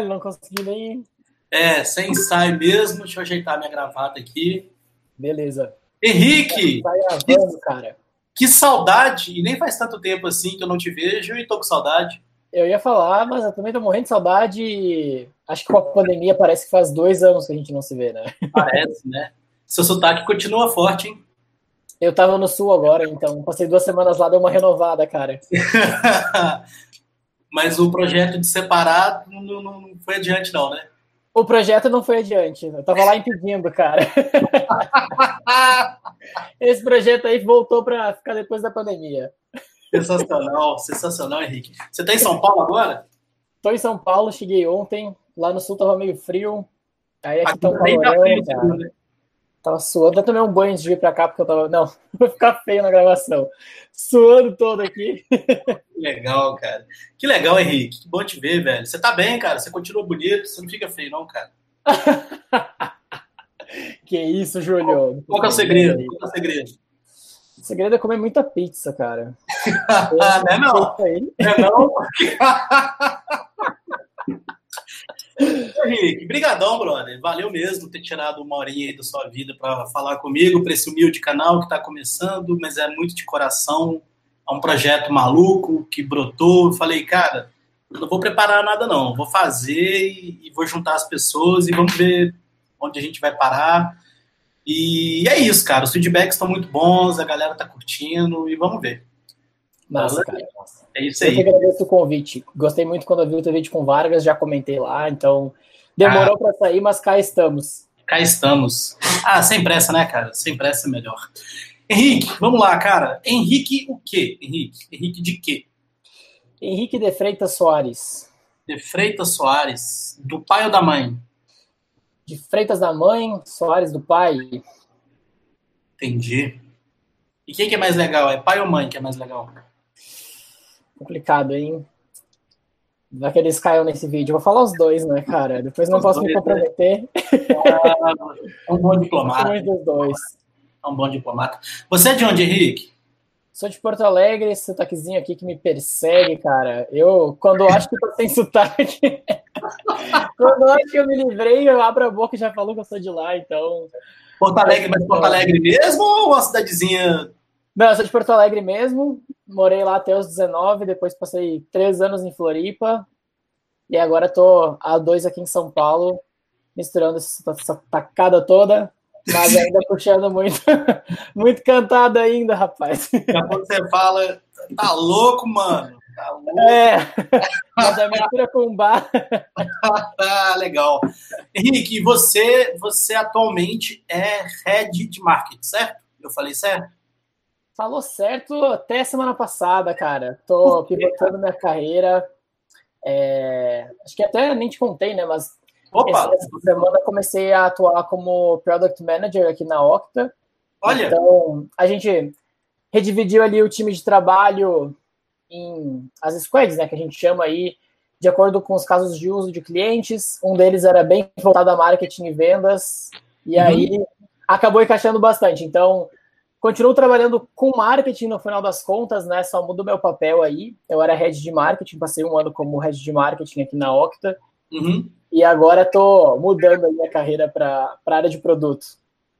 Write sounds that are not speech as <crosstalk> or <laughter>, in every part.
não consegui nem. É, sem ensaio mesmo. Deixa eu ajeitar minha gravata aqui. Beleza. Henrique! Tá gravando, cara. Que saudade! E nem faz tanto tempo assim que eu não te vejo e tô com saudade. Eu ia falar, mas eu também tô morrendo de saudade. Acho que com a pandemia parece que faz dois anos que a gente não se vê, né? Parece, né? Seu sotaque continua forte, hein? Eu tava no sul agora, então passei duas semanas lá, deu uma renovada, cara. <laughs> mas o projeto de separar não, não, não foi adiante, não, né? O projeto não foi adiante. Eu tava lá impedindo, cara. <laughs> Esse projeto aí voltou para ficar depois da pandemia. Sensacional, sensacional, Henrique. Você tá em São Paulo agora? Tô em São Paulo, cheguei ontem. Lá no sul tava meio frio. Aí aqui, aqui tá um calorão, tá frio, né? Tava suando. Eu tomei um banho antes de vir pra cá, porque eu tava. Não, <laughs> vou ficar feio na gravação. Suando todo aqui. Que legal, cara. Que legal, Henrique. Que bom te ver, velho. Você tá bem, cara. Você continua bonito. Você não fica feio, não, cara. <laughs> que isso, Júlio. Qual, qual é o segredo? Qual é o segredo? O segredo é comer muita pizza, cara. <laughs> não é não. Não é não? Henrique, brigadão, brother. Valeu mesmo ter tirado uma horinha aí da sua vida para falar comigo, para esse humilde canal que está começando, mas é muito de coração. É um projeto maluco que brotou. falei, cara, eu não vou preparar nada não, vou fazer e vou juntar as pessoas e vamos ver onde a gente vai parar. E é isso, cara. Os feedbacks estão muito bons, a galera tá curtindo e vamos ver. Nossa, cara. É isso aí. Eu que agradeço o convite. Gostei muito quando eu vi o teu vídeo com Vargas, já comentei lá, então demorou ah, para sair, mas cá estamos. Cá estamos. Ah, sem pressa, né, cara? Sem pressa é melhor. Henrique, vamos lá, cara. Henrique o quê? Henrique? Henrique de quê? Henrique de Freitas Soares. De Freitas Soares. Do pai ou da mãe? De Freitas da mãe, Soares do pai. Entendi. E quem que é mais legal? É pai ou mãe que é mais legal? Complicado, hein? Vai que eles caiam nesse vídeo. Vou falar os dois, né, cara? Depois não os posso dois, me né? comprometer. É um bom <laughs> diplomata. Dos dois. É um bom diplomata. Você é de onde, Henrique? Sou de Porto Alegre, esse sotaquezinho aqui que me persegue, cara. Eu, quando acho que tô sem sotaque, <laughs> quando acho que eu me livrei, eu abro a boca e já falou que eu sou de lá, então. Porto Alegre, mas Porto Alegre mesmo ou uma cidadezinha não, eu sou de Porto Alegre mesmo. Morei lá até os 19, depois passei três anos em Floripa. E agora tô há dois aqui em São Paulo, misturando essa tacada toda, mas ainda <laughs> puxando muito, <laughs> muito cantado ainda, rapaz. Quando você fala, tá louco, mano. Tá louco. É, <laughs> mas a mistura com bar. ah, legal. Henrique, você, você atualmente é head de marketing, certo? Eu falei certo? Falou certo até semana passada, cara. Tô pivotando minha carreira. É... Acho que até nem te contei, né? Mas Opa. essa semana comecei a atuar como Product Manager aqui na Octa. Olha! Então, a gente redividiu ali o time de trabalho em as squads, né? Que a gente chama aí de acordo com os casos de uso de clientes. Um deles era bem voltado a marketing e vendas. E uhum. aí acabou encaixando bastante. Então, Continuo trabalhando com marketing no final das contas, né? Só mudo meu papel aí. Eu era head de marketing, passei um ano como head de marketing aqui na Octa. Uhum. E agora tô mudando a minha carreira para a área de produto.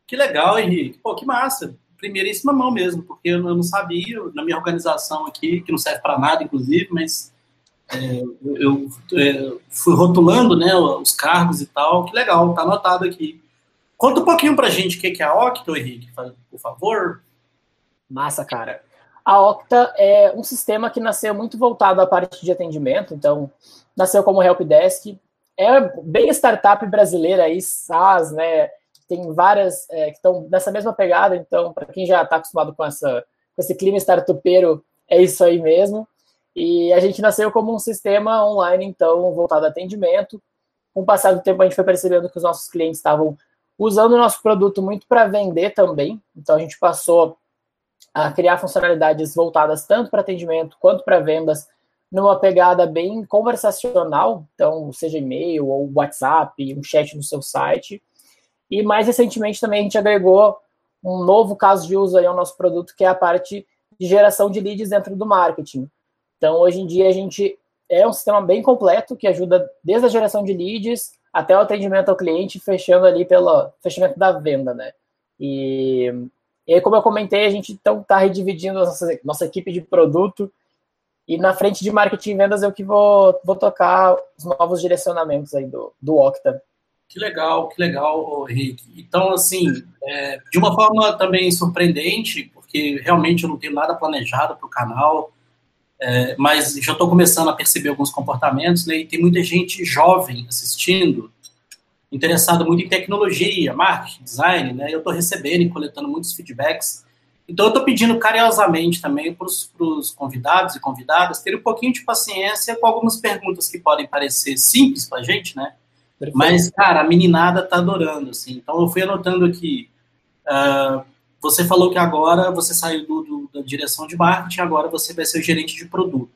Que legal, Henrique. Pô, que massa. Primeiríssima mão mesmo, porque eu não sabia, na minha organização aqui, que não serve para nada, inclusive, mas é, eu, eu é, fui rotulando né, os cargos e tal. Que legal, tá anotado aqui. Conta um pouquinho pra gente o que é a Octa, Henrique, por favor. Massa, cara. A Octa é um sistema que nasceu muito voltado à parte de atendimento, então nasceu como helpdesk. É bem startup brasileira aí, SaaS, né? Tem várias é, que estão nessa mesma pegada, então, para quem já está acostumado com, essa, com esse clima startupeiro, é isso aí mesmo. E a gente nasceu como um sistema online, então, voltado a atendimento. Com o passar do tempo, a gente foi percebendo que os nossos clientes estavam usando o nosso produto muito para vender também. Então a gente passou a criar funcionalidades voltadas tanto para atendimento quanto para vendas, numa pegada bem conversacional, então seja e-mail ou WhatsApp, um chat no seu site. E mais recentemente também a gente agregou um novo caso de uso aí ao nosso produto, que é a parte de geração de leads dentro do marketing. Então hoje em dia a gente é um sistema bem completo que ajuda desde a geração de leads até o atendimento ao cliente, fechando ali pelo fechamento da venda, né? E, e aí, como eu comentei, a gente então está redividindo nossa, nossa equipe de produto e na frente de marketing e vendas eu que vou, vou tocar os novos direcionamentos aí do, do Octa. Que legal, que legal, Henrique. Então, assim, é, de uma forma também surpreendente, porque realmente eu não tenho nada planejado para o canal, é, mas já estou começando a perceber alguns comportamentos, né, e tem muita gente jovem assistindo, interessada muito em tecnologia, marketing, design, né, eu estou recebendo e coletando muitos feedbacks, então eu estou pedindo carinhosamente também para os convidados e convidadas terem um pouquinho de paciência com algumas perguntas que podem parecer simples para a gente, né, Perfeito. mas, cara, a meninada está adorando, assim, então eu fui anotando aqui, uh, você falou que agora você saiu do, do, da direção de marketing, agora você vai ser o gerente de produto.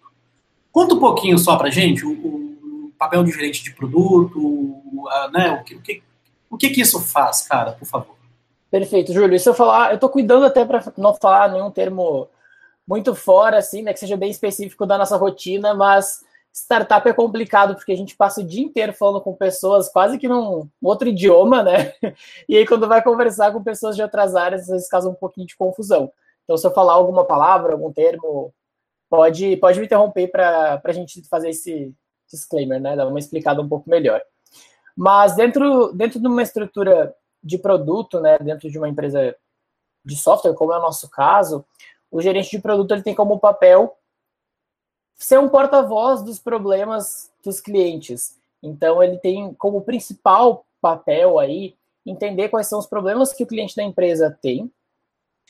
Conta um pouquinho só para gente o, o, papel de gerente de produto, a, né, o, que, o, que, o que que isso faz, cara, por favor. Perfeito, Júlio. Se eu falar, eu estou cuidando até para não falar nenhum termo muito fora, assim, né, que seja bem específico da nossa rotina, mas startup é complicado porque a gente passa o dia inteiro falando com pessoas quase que num outro idioma, né? <laughs> E aí, quando vai conversar com pessoas de outras áreas, às vezes causa um pouquinho de confusão. Então, se eu falar alguma palavra, algum termo, pode, pode me interromper para a gente fazer esse disclaimer, né? Dar uma explicada um pouco melhor. Mas dentro, dentro de uma estrutura de produto, né? Dentro de uma empresa de software, como é o nosso caso, o gerente de produto ele tem como papel ser um porta-voz dos problemas dos clientes. Então, ele tem como principal papel aí entender quais são os problemas que o cliente da empresa tem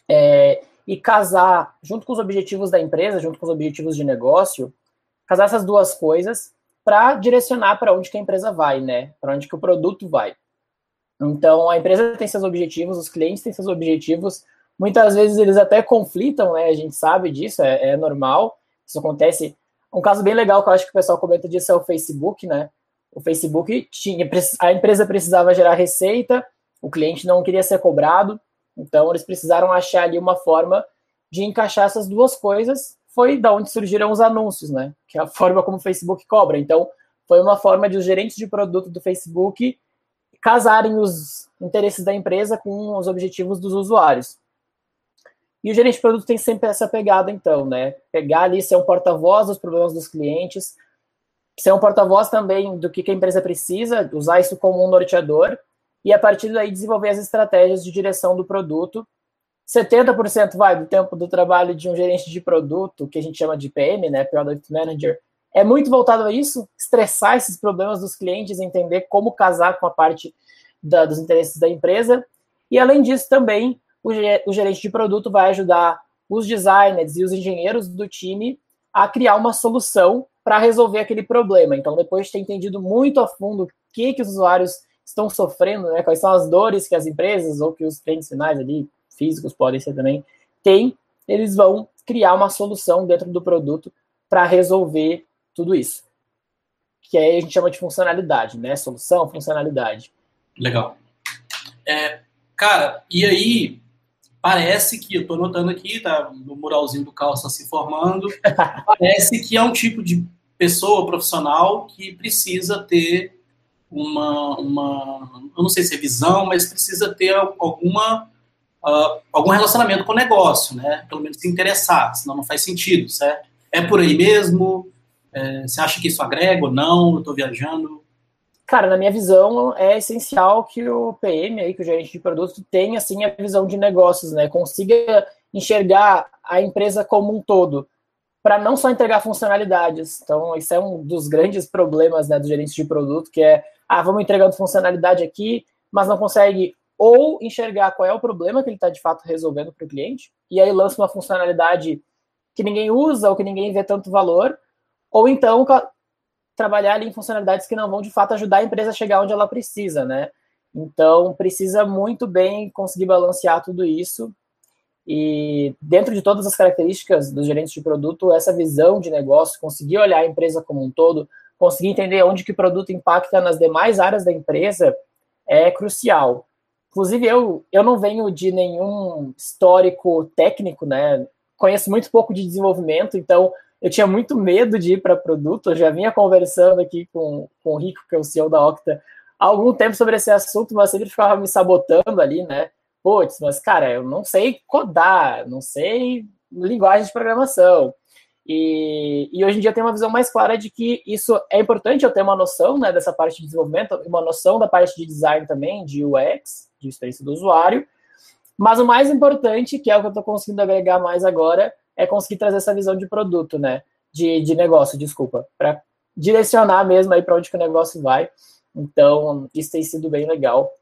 é, e casar, junto com os objetivos da empresa, junto com os objetivos de negócio, casar essas duas coisas para direcionar para onde que a empresa vai, né? Para onde que o produto vai. Então, a empresa tem seus objetivos, os clientes têm seus objetivos. Muitas vezes eles até conflitam, né? A gente sabe disso, é, é normal. Isso acontece. Um caso bem legal que eu acho que o pessoal comenta disso é o Facebook, né? O Facebook tinha, a empresa precisava gerar receita, o cliente não queria ser cobrado, então eles precisaram achar ali uma forma de encaixar essas duas coisas. Foi da onde surgiram os anúncios, né? Que é a forma como o Facebook cobra. Então, foi uma forma de os gerentes de produto do Facebook casarem os interesses da empresa com os objetivos dos usuários. E o gerente de produto tem sempre essa pegada, então, né? Pegar ali, ser um porta-voz dos problemas dos clientes, ser um porta-voz também do que, a empresa precisa, usar isso como um norteador, e a partir daí desenvolver as estratégias de direção do produto. 70% vai do tempo do trabalho de um gerente de produto, que a gente chama de PM, né? Product Manager, é muito voltado a isso, estressar esses problemas dos clientes, entender como casar com a parte da, dos interesses da empresa. E além disso, também o gerente de produto vai ajudar os designers e os engenheiros do time a criar uma solução para resolver aquele problema. Então, depois de ter entendido muito a fundo o que, que os usuários estão sofrendo, né, quais são as dores que as empresas ou que os clientes finais ali, físicos podem ser também, têm, eles vão criar uma solução dentro do produto para resolver tudo isso. Que aí a gente chama de funcionalidade, né? Solução, funcionalidade. Legal. É, cara, e aí, parece que, eu estou notando aqui, tá no muralzinho do calça se formando, <laughs> parece que é um tipo de pessoa profissional que precisa ter uma, uma eu não sei se é visão, mas precisa ter alguma uh, algum relacionamento com o negócio, né? Pelo menos se interessar, senão não faz sentido, certo? É por aí mesmo? É, você acha que isso agrega ou não? Eu estou viajando? Cara, na minha visão, é essencial que o PM, aí, que o gerente de produto, tenha assim, a visão de negócios, né? Consiga enxergar a empresa como um todo, para não só entregar funcionalidades. Então, isso é um dos grandes problemas né, do gerente de produto, que é, ah, vamos entregando funcionalidade aqui, mas não consegue ou enxergar qual é o problema que ele está de fato resolvendo para o cliente, e aí lança uma funcionalidade que ninguém usa ou que ninguém vê tanto valor, ou então trabalhar ali em funcionalidades que não vão de fato ajudar a empresa a chegar onde ela precisa, né? Então, precisa muito bem conseguir balancear tudo isso. E dentro de todas as características dos gerentes de produto, essa visão de negócio, conseguir olhar a empresa como um todo, conseguir entender onde que o produto impacta nas demais áreas da empresa, é crucial. Inclusive, eu, eu não venho de nenhum histórico técnico, né? Conheço muito pouco de desenvolvimento, então eu tinha muito medo de ir para produto, eu já vinha conversando aqui com, com o Rico, que é o CEO da Octa, há algum tempo sobre esse assunto, mas sempre ficava me sabotando ali, né? Putz, mas cara, eu não sei codar, não sei linguagem de programação. E, e, hoje em dia tem uma visão mais clara de que isso é importante eu ter uma noção né, dessa parte de desenvolvimento, uma noção da parte de design também, de UX, de experiência do usuário. Mas o mais importante, que é o que eu estou conseguindo agregar mais agora, é conseguir trazer essa visão de produto, né? De, de negócio, desculpa, para direcionar mesmo aí para onde que o negócio vai. Então, isso tem sido bem legal.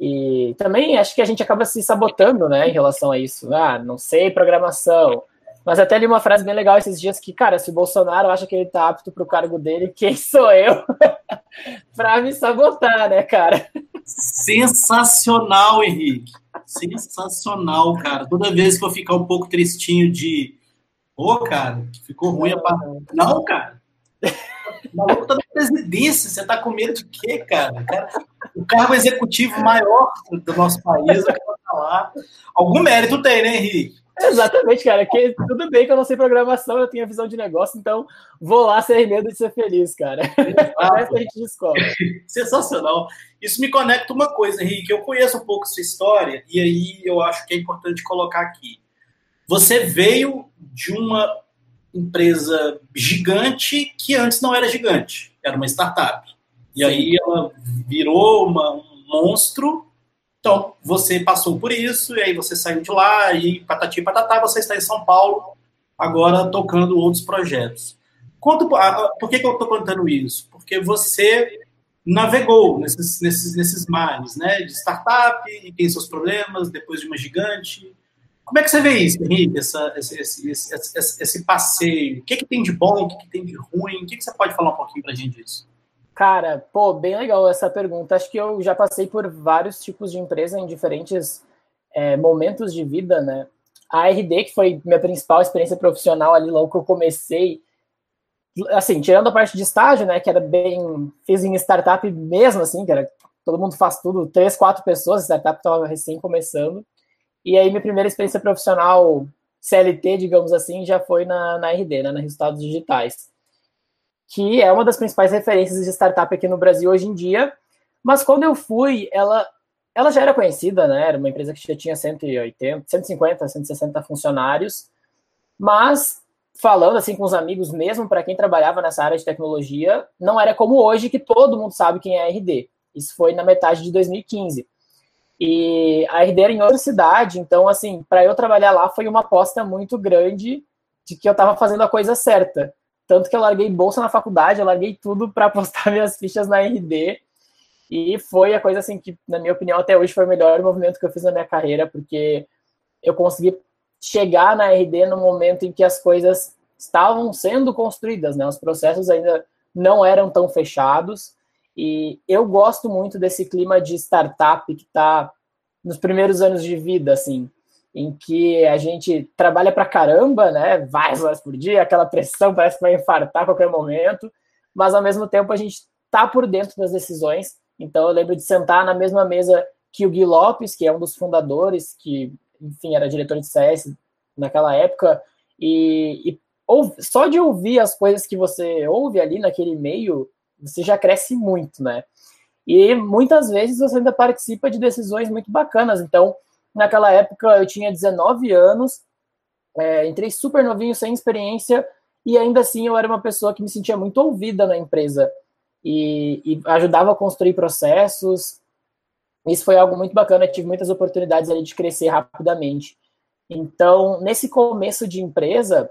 E também acho que a gente acaba se sabotando, né, em relação a isso. Ah, não sei programação, mas até li uma frase bem legal esses dias que, cara, se o Bolsonaro acha que ele tá apto para o cargo dele, quem sou eu <laughs> para me sabotar, né, cara? Sensacional, Henrique. Sensacional, cara. Toda vez que eu ficar um pouco tristinho de, ô, oh, cara, ficou ruim a parte. Não, cara. O maluco tá na presidência, você tá com medo de quê, cara? o cargo executivo maior do nosso país, falar. Algum mérito tem, né, Henrique? Exatamente, cara. Que, tudo bem que eu não sei programação, eu tenho a visão de negócio, então vou lá sem medo de ser feliz, cara. Ah, <laughs> a gente descobre. <laughs> Sensacional. Isso me conecta uma coisa, Henrique. Eu conheço um pouco sua história e aí eu acho que é importante colocar aqui. Você veio de uma empresa gigante que antes não era gigante, era uma startup. E aí ela virou uma, um monstro então, você passou por isso, e aí você saiu de lá, e patati patatá, você está em São Paulo, agora tocando outros projetos. Conta, por que, que eu estou contando isso? Porque você navegou nesses, nesses, nesses mares, né? De startup, e tem seus problemas, depois de uma gigante. Como é que você vê isso, Henrique, essa, esse, esse, esse, esse, passeio? O que, que tem de bom, o que, que tem de ruim? O que, que você pode falar um pouquinho para a gente disso? Cara, pô, bem legal essa pergunta. Acho que eu já passei por vários tipos de empresa em diferentes é, momentos de vida, né? A RD, que foi minha principal experiência profissional ali logo que eu comecei, assim, tirando a parte de estágio, né, que era bem, fiz em startup mesmo, assim, que era, todo mundo faz tudo, três, quatro pessoas, startup estava recém começando, e aí minha primeira experiência profissional CLT, digamos assim, já foi na, na RD, né, na Resultados Digitais que é uma das principais referências de startup aqui no Brasil hoje em dia. Mas quando eu fui, ela, ela já era conhecida, né? Era uma empresa que já tinha 180, 150, 160 funcionários. Mas falando assim com os amigos, mesmo para quem trabalhava nessa área de tecnologia, não era como hoje que todo mundo sabe quem é a RD. Isso foi na metade de 2015. E a RD era em outra cidade, então assim, para eu trabalhar lá foi uma aposta muito grande de que eu estava fazendo a coisa certa. Tanto que eu larguei bolsa na faculdade, eu larguei tudo para apostar <laughs> minhas fichas na RD. E foi a coisa assim que, na minha opinião, até hoje foi o melhor movimento que eu fiz na minha carreira, porque eu consegui chegar na RD no momento em que as coisas estavam sendo construídas, né? Os processos ainda não eram tão fechados. E eu gosto muito desse clima de startup que está nos primeiros anos de vida, assim em que a gente trabalha pra caramba, né? Várias horas por dia, aquela pressão parece que vai infartar a qualquer momento, mas ao mesmo tempo a gente tá por dentro das decisões. Então eu lembro de sentar na mesma mesa que o Gui Lopes, que é um dos fundadores, que, enfim, era diretor de CS naquela época, e, e ou, só de ouvir as coisas que você ouve ali naquele meio, você já cresce muito, né? E muitas vezes você ainda participa de decisões muito bacanas. Então, Naquela época eu tinha 19 anos, é, entrei super novinho, sem experiência, e ainda assim eu era uma pessoa que me sentia muito ouvida na empresa e, e ajudava a construir processos. Isso foi algo muito bacana, tive muitas oportunidades ali de crescer rapidamente. Então, nesse começo de empresa,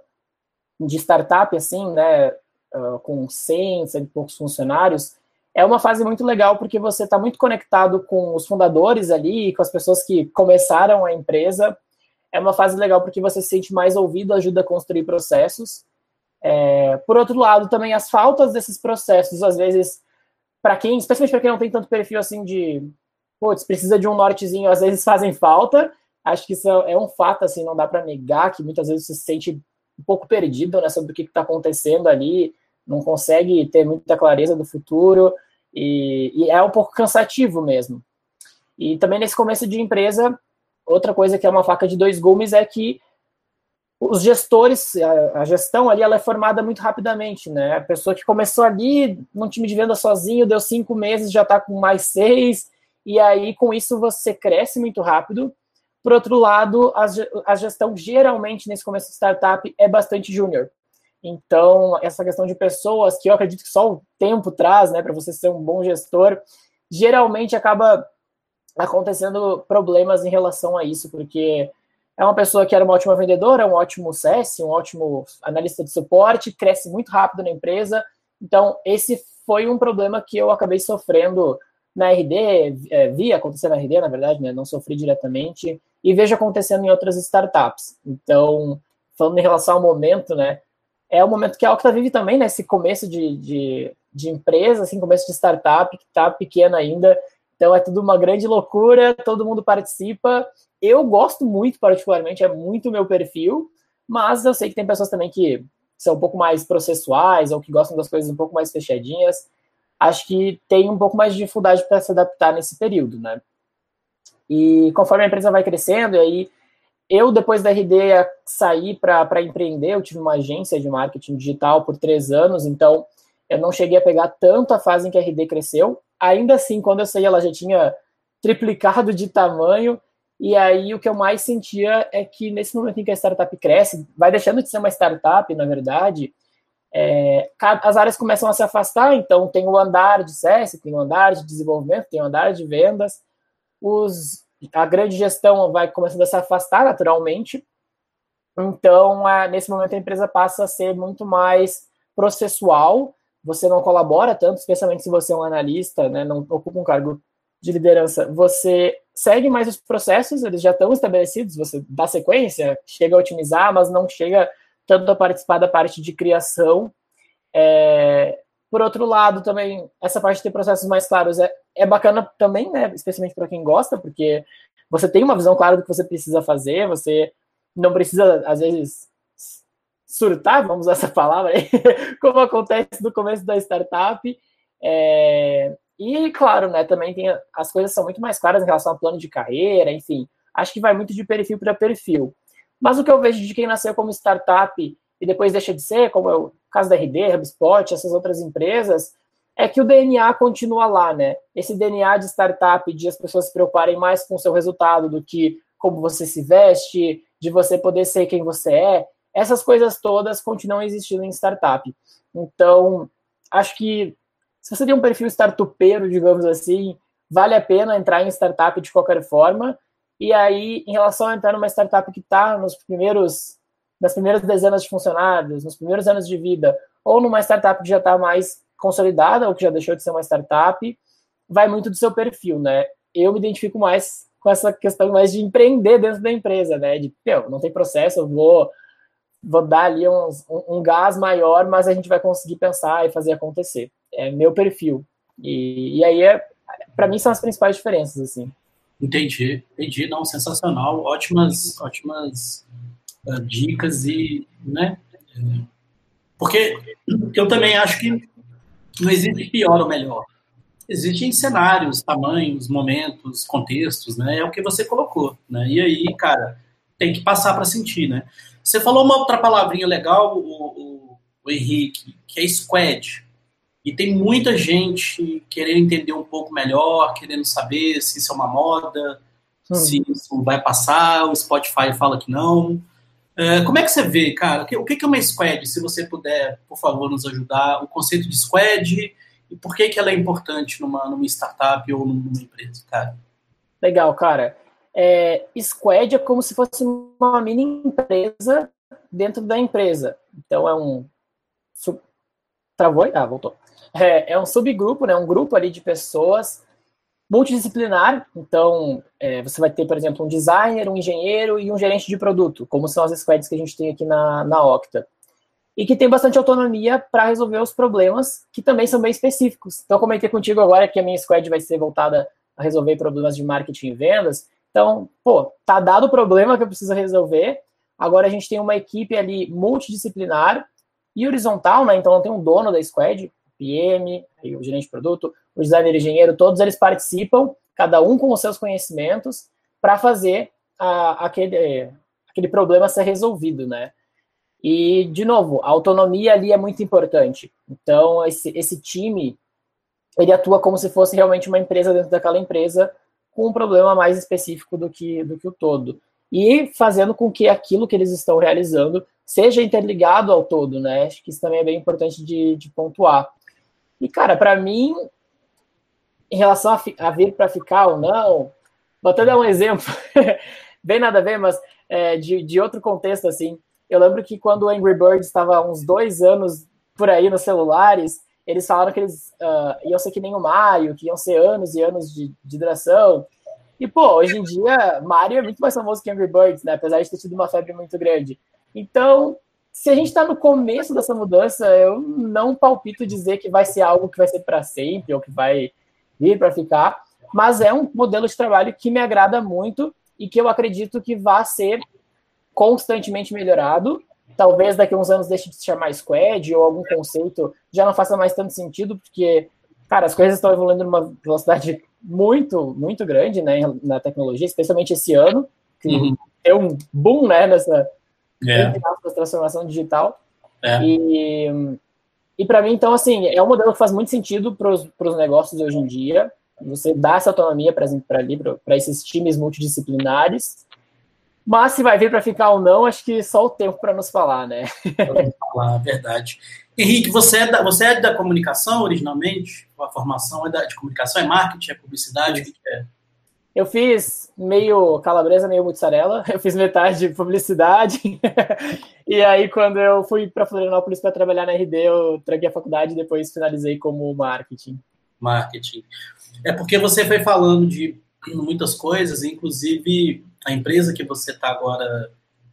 de startup, assim, né, com 100, 100 e poucos funcionários, é uma fase muito legal porque você está muito conectado com os fundadores ali, com as pessoas que começaram a empresa. É uma fase legal porque você se sente mais ouvido, ajuda a construir processos. É, por outro lado, também as faltas desses processos, às vezes, para quem, especialmente para quem não tem tanto perfil assim de, putz, precisa de um nortezinho, às vezes fazem falta. Acho que isso é um fato, assim, não dá para negar que muitas vezes você se sente um pouco perdido né, sobre o que está acontecendo ali, não consegue ter muita clareza do futuro e, e, é um pouco cansativo mesmo. E também nesse começo de empresa, outra coisa que é uma faca de dois gumes é que os gestores, a, gestão ali, ela é formada muito rapidamente, né? A pessoa que começou ali num time de venda sozinho, deu cinco meses, já está com mais seis, e aí com isso você cresce muito rápido. Por outro lado, a gestão geralmente nesse começo de startup é bastante júnior. Então, essa questão de pessoas, que eu acredito que só o tempo traz, né, para você ser um bom gestor, geralmente acaba acontecendo problemas em relação a isso, porque é uma pessoa que era uma ótima vendedora, um ótimo CS, um ótimo analista de suporte, cresce muito rápido na empresa. Então, esse foi um problema que eu acabei sofrendo na RD, é, vi acontecer na RD, na verdade, né? Não sofri diretamente, e vejo acontecendo em outras startups. Então, falando em relação ao momento, né? É o momento que a Octa vive também, né? Esse começo de, de, de empresa, assim, começo de startup, que está pequena ainda. Então, é tudo uma grande loucura, todo mundo participa. Eu gosto muito, particularmente, é muito meu perfil, mas eu sei que tem pessoas também que são um pouco mais processuais ou que gostam das coisas um pouco mais fechadinhas acho que tem um pouco mais de dificuldade para se adaptar nesse período, né? E conforme a empresa vai crescendo, e aí eu, depois da RD, saí para empreender, eu tive uma agência de marketing digital por três anos, então eu não cheguei a pegar tanto a fase em que a RD cresceu. Ainda assim, quando eu saí, ela já tinha triplicado de tamanho, e aí o que eu mais sentia é que nesse momento em que a startup cresce, vai deixando de ser uma startup, na verdade, é, as áreas começam a se afastar, então tem o andar de CS, tem o andar de desenvolvimento, tem o andar de vendas, os, a grande gestão vai começando a se afastar naturalmente, então nesse momento a empresa passa a ser muito mais processual, você não colabora tanto, especialmente se você é um analista, né, não ocupa um cargo de liderança, você segue mais os processos, eles já estão estabelecidos, você dá sequência, chega a otimizar, mas não chega tanto a participar da parte de criação. É, por outro lado, também, essa parte de ter processos mais claros é, é bacana também, né? Especialmente para quem gosta, porque você tem uma visão clara do que você precisa fazer, você não precisa, às vezes, surtar, vamos usar essa palavra aí, <laughs> como acontece no começo da startup. É, e, claro, né, também tem as coisas são muito mais claras em relação ao plano de carreira, enfim. Acho que vai muito de perfil para perfil. Mas o que eu vejo de quem nasceu como startup e depois deixa de ser, como é o caso da RD, HubSpot, essas outras empresas, é que o DNA continua lá, né? Esse DNA de startup, de as pessoas se preocuparem mais com o seu resultado do que como você se veste, de você poder ser quem você é, essas coisas todas continuam existindo em startup. Então, acho que se você tem um perfil startupeiro, digamos assim, vale a pena entrar em startup de qualquer forma, e aí, em relação a entrar numa startup que está nos primeiros, nas primeiras dezenas de funcionários, nos primeiros anos de vida, ou numa startup que já está mais consolidada, ou que já deixou de ser uma startup, vai muito do seu perfil, né? Eu me identifico mais com essa questão mais de empreender dentro da empresa, né? De, meu, não tem processo, eu vou, vou dar ali uns, um, um gás maior, mas a gente vai conseguir pensar e fazer acontecer. É meu perfil. E, e aí, é, para mim, são as principais diferenças, assim. Entendi, entendi, não, sensacional, ótimas, ótimas dicas e, né, porque eu também acho que não existe pior ou melhor, existem cenários, tamanhos, momentos, contextos, né, é o que você colocou, né, e aí, cara, tem que passar para sentir, né. Você falou uma outra palavrinha legal, o, o, o Henrique, que é squad, e tem muita gente querendo entender um pouco melhor, querendo saber se isso é uma moda, hum. se isso vai passar, o Spotify fala que não. É, como é que você vê, cara? O que é uma squad? Se você puder, por favor, nos ajudar. O conceito de squad e por que, que ela é importante numa, numa startup ou numa empresa, cara? Legal, cara. É, squad é como se fosse uma mini empresa dentro da empresa. Então é um. Travou? Ah, voltou é, é um subgrupo, né, um grupo ali de pessoas multidisciplinar. Então, é, você vai ter, por exemplo, um designer, um engenheiro e um gerente de produto, como são as squads que a gente tem aqui na, na Octa. E que tem bastante autonomia para resolver os problemas, que também são bem específicos. Então, comentei contigo agora que a minha squad vai ser voltada a resolver problemas de marketing e vendas. Então, pô, tá dado o problema que eu preciso resolver. Agora a gente tem uma equipe ali multidisciplinar e horizontal, né? Então não tem um dono da squad, PM, o gerente de produto, o designer engenheiro, todos eles participam, cada um com os seus conhecimentos, para fazer a, aquele, aquele problema ser resolvido, né? E, de novo, a autonomia ali é muito importante. Então, esse, esse time, ele atua como se fosse realmente uma empresa dentro daquela empresa, com um problema mais específico do que, do que o todo. E fazendo com que aquilo que eles estão realizando seja interligado ao todo, né? Acho que isso também é bem importante de, de pontuar. E, cara, para mim, em relação a, a vir para ficar ou não, vou até dar um exemplo, <laughs> bem nada a ver, mas é, de, de outro contexto, assim. Eu lembro que quando o Angry Birds estava uns dois anos por aí nos celulares, eles falaram que eles uh, iam ser que nem o Mario, que iam ser anos e anos de, de duração. E, pô, hoje em dia, Mario é muito mais famoso que Angry Birds, né? Apesar de ter tido uma febre muito grande. Então, se a gente está no começo dessa mudança, eu não palpito dizer que vai ser algo que vai ser para sempre ou que vai vir para ficar, mas é um modelo de trabalho que me agrada muito e que eu acredito que vai ser constantemente melhorado. Talvez daqui a uns anos deixe de se chamar squad ou algum conceito já não faça mais tanto sentido, porque, cara, as coisas estão evoluindo numa velocidade muito, muito grande, né, na tecnologia, especialmente esse ano, que uhum. é um boom, né, nessa é. transformação digital. É. E, e para mim, então, assim, é um modelo que faz muito sentido para os negócios hoje em dia. Você dá essa autonomia para esses times multidisciplinares mas se vai vir para ficar ou não, acho que só o tempo para nos falar, né? Para <laughs> falar, verdade. Henrique, você é, da, você é da comunicação originalmente? A formação é da, de comunicação, é marketing, é publicidade? O que é? Eu fiz meio calabresa, meio mussarela. <laughs> Eu fiz metade de publicidade. <laughs> e aí, quando eu fui para Florianópolis para trabalhar na RD, eu traguei a faculdade e depois finalizei como marketing. Marketing. É porque você foi falando de muitas coisas, inclusive a empresa que você está agora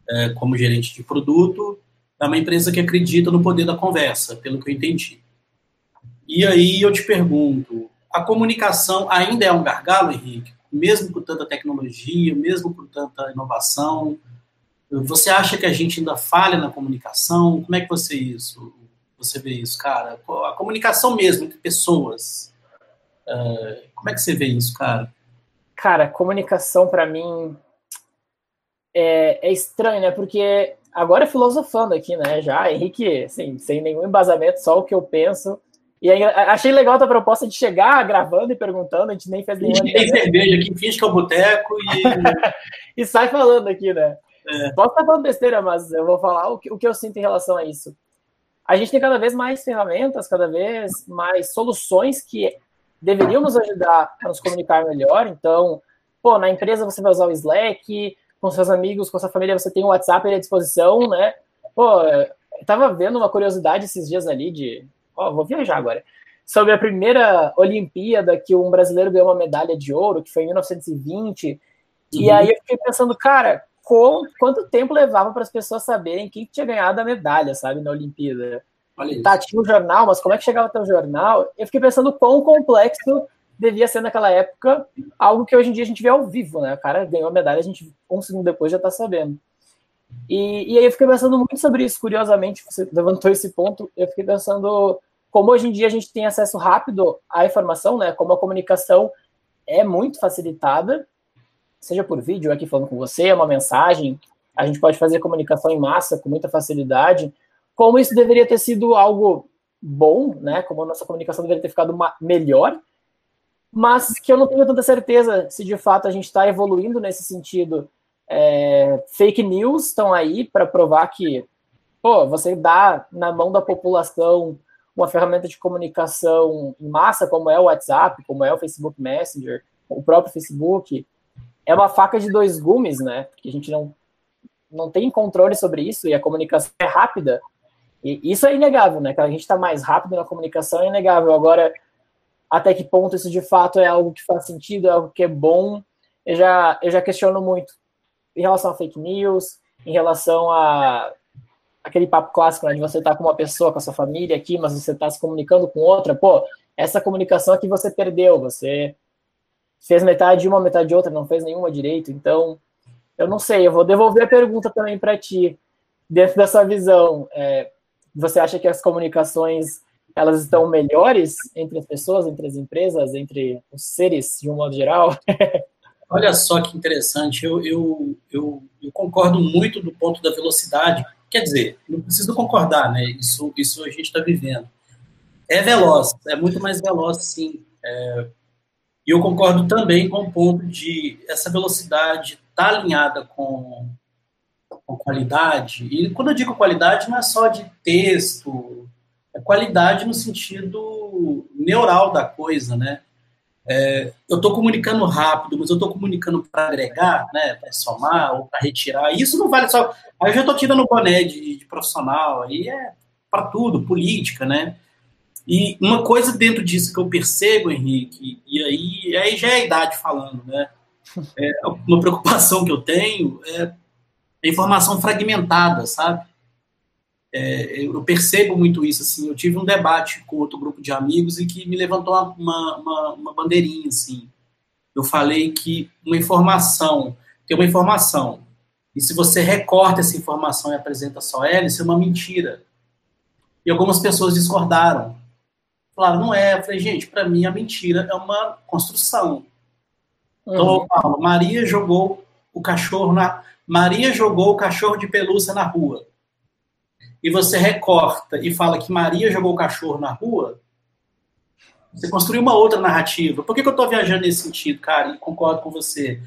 é, como gerente de produto é uma empresa que acredita no poder da conversa, pelo que eu entendi. E aí eu te pergunto, a comunicação ainda é um gargalo, Henrique? Mesmo com tanta tecnologia, mesmo com tanta inovação, você acha que a gente ainda falha na comunicação? Como é que você isso? Você vê isso, cara? A comunicação mesmo entre pessoas. Uh, como é que você vê isso, cara? Cara, comunicação para mim é, é, estranho, né? Porque agora é filosofando aqui, né? Já, Henrique, assim, sem nenhum embasamento, só o que eu penso. E aí, achei legal a tua proposta de chegar gravando e perguntando, a gente nem fez nenhuma. A gente tem cerveja aqui, finge que é o boteco e. <laughs> e sai falando aqui, né? É. Posso estar falando besteira, mas eu vou falar o que, o que eu sinto em relação a isso. A gente tem cada vez mais ferramentas, cada vez mais soluções que deveriam nos ajudar a nos comunicar melhor. Então, pô, na empresa você vai usar o Slack, com seus amigos, com sua família, você tem o WhatsApp à disposição, né? Pô, eu tava vendo uma curiosidade esses dias ali de. Ó, vou viajar agora. Sobre a primeira Olimpíada que um brasileiro ganhou uma medalha de ouro, que foi em 1920. Uhum. E aí eu fiquei pensando, cara, com, quanto tempo levava para as pessoas saberem quem tinha ganhado a medalha, sabe, na Olimpíada? Tá, tinha um jornal, mas como é que chegava até o jornal? Eu fiquei pensando quão complexo devia ser naquela época algo que hoje em dia a gente vê ao vivo, né? O cara ganhou a medalha, a gente um segundo depois já tá sabendo. E, e aí eu fiquei pensando muito sobre isso, curiosamente, você levantou esse ponto, eu fiquei pensando como hoje em dia a gente tem acesso rápido à informação, né? Como a comunicação é muito facilitada, seja por vídeo, aqui falando com você, é uma mensagem, a gente pode fazer comunicação em massa com muita facilidade. Como isso deveria ter sido algo bom, né? Como a nossa comunicação deveria ter ficado melhor, mas que eu não tenho tanta certeza se de fato a gente está evoluindo nesse sentido. É, fake news estão aí para provar que pô, você dá na mão da população uma ferramenta de comunicação em massa, como é o WhatsApp, como é o Facebook Messenger, o próprio Facebook, é uma faca de dois gumes, né? Porque a gente não, não tem controle sobre isso e a comunicação é rápida. E isso é inegável, né? Que a gente está mais rápido na comunicação é inegável. Agora, até que ponto isso de fato é algo que faz sentido, é algo que é bom, eu já, eu já questiono muito em relação a fake news, em relação a aquele papo clássico, né, de você estar tá com uma pessoa, com a sua família aqui, mas você está se comunicando com outra, pô, essa comunicação aqui você perdeu, você fez metade de uma, metade de outra, não fez nenhuma direito, então, eu não sei, eu vou devolver a pergunta também para ti, dentro dessa visão, é, você acha que as comunicações elas estão melhores entre as pessoas, entre as empresas, entre os seres de um modo geral? Olha só que interessante, eu, eu, eu, eu, concordo muito do ponto da velocidade. Quer dizer, não preciso concordar, né? Isso, isso a gente está vivendo. É veloz, é muito mais veloz, sim. É, e eu concordo também com o ponto de essa velocidade estar tá alinhada com, com qualidade. E quando eu digo qualidade, não é só de texto, é qualidade no sentido neural da coisa, né? É, eu estou comunicando rápido, mas eu estou comunicando para agregar, né, para somar ou para retirar. Isso não vale só. Aí eu já estou tirando o boné de, de profissional, aí é para tudo, política, né? E uma coisa dentro disso que eu percebo, Henrique, e aí, aí já é a idade falando, né? É, uma preocupação que eu tenho é a informação fragmentada, sabe? É, eu percebo muito isso, assim, eu tive um debate com outro grupo de amigos e que me levantou uma, uma, uma bandeirinha, assim. Eu falei que uma informação, tem uma informação, e se você recorta essa informação e apresenta só ela, isso é uma mentira. E algumas pessoas discordaram. Falaram, não é. Eu falei, gente, para mim a mentira é uma construção. Então uhum. falo, Maria jogou o cachorro na. Maria jogou o cachorro de pelúcia na rua e você recorta e fala que Maria jogou o cachorro na rua, você construiu uma outra narrativa. Por que, que eu estou viajando nesse sentido, cara? E concordo com você.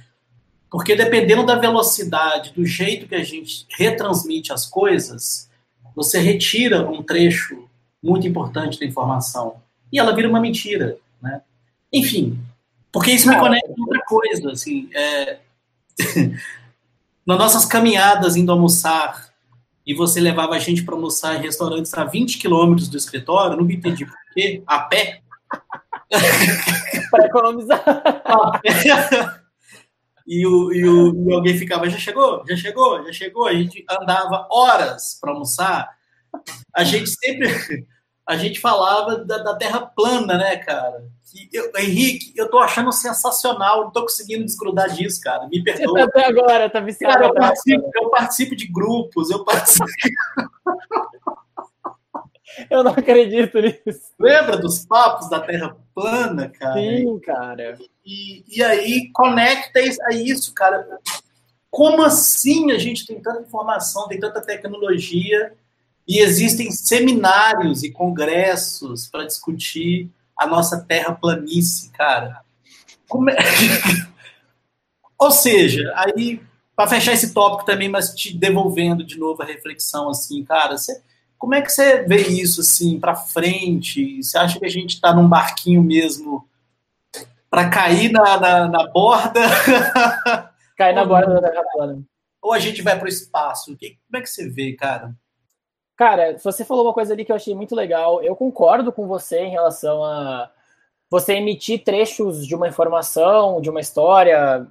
Porque dependendo da velocidade, do jeito que a gente retransmite as coisas, você retira um trecho muito importante da informação. E ela vira uma mentira, né? Enfim, porque isso me conecta com outra coisa, assim, é... <laughs> nas nossas caminhadas indo almoçar, e você levava a gente para almoçar em restaurantes a 20 quilômetros do escritório, não me entendi por quê, a pé. para economizar. <laughs> E, o, e, o, e alguém ficava, já chegou? Já chegou? Já chegou? A gente andava horas para almoçar. A gente sempre a gente falava da, da Terra plana, né, cara? Eu, Henrique, eu tô achando sensacional, não tô conseguindo desgrudar disso, cara. Me perdoa. Você <laughs> tá até agora, tá viciado. Cara, eu participo, eu participo de grupos, eu participo. <laughs> eu não acredito nisso. Lembra dos papos da Terra plana, cara? Sim, cara. E, e aí conecta a isso, cara. Como assim a gente tem tanta informação, tem tanta tecnologia e existem seminários e congressos para discutir a nossa terra planície, cara. É... <laughs> Ou seja, aí, para fechar esse tópico também, mas te devolvendo de novo a reflexão, assim, cara, você, como é que você vê isso, assim, para frente? Você acha que a gente está num barquinho mesmo para cair na, na, na borda? Cair na borda da terra plana. Ou a gente vai para o espaço? Como é que você vê, cara? Cara, você falou uma coisa ali que eu achei muito legal. Eu concordo com você em relação a você emitir trechos de uma informação, de uma história.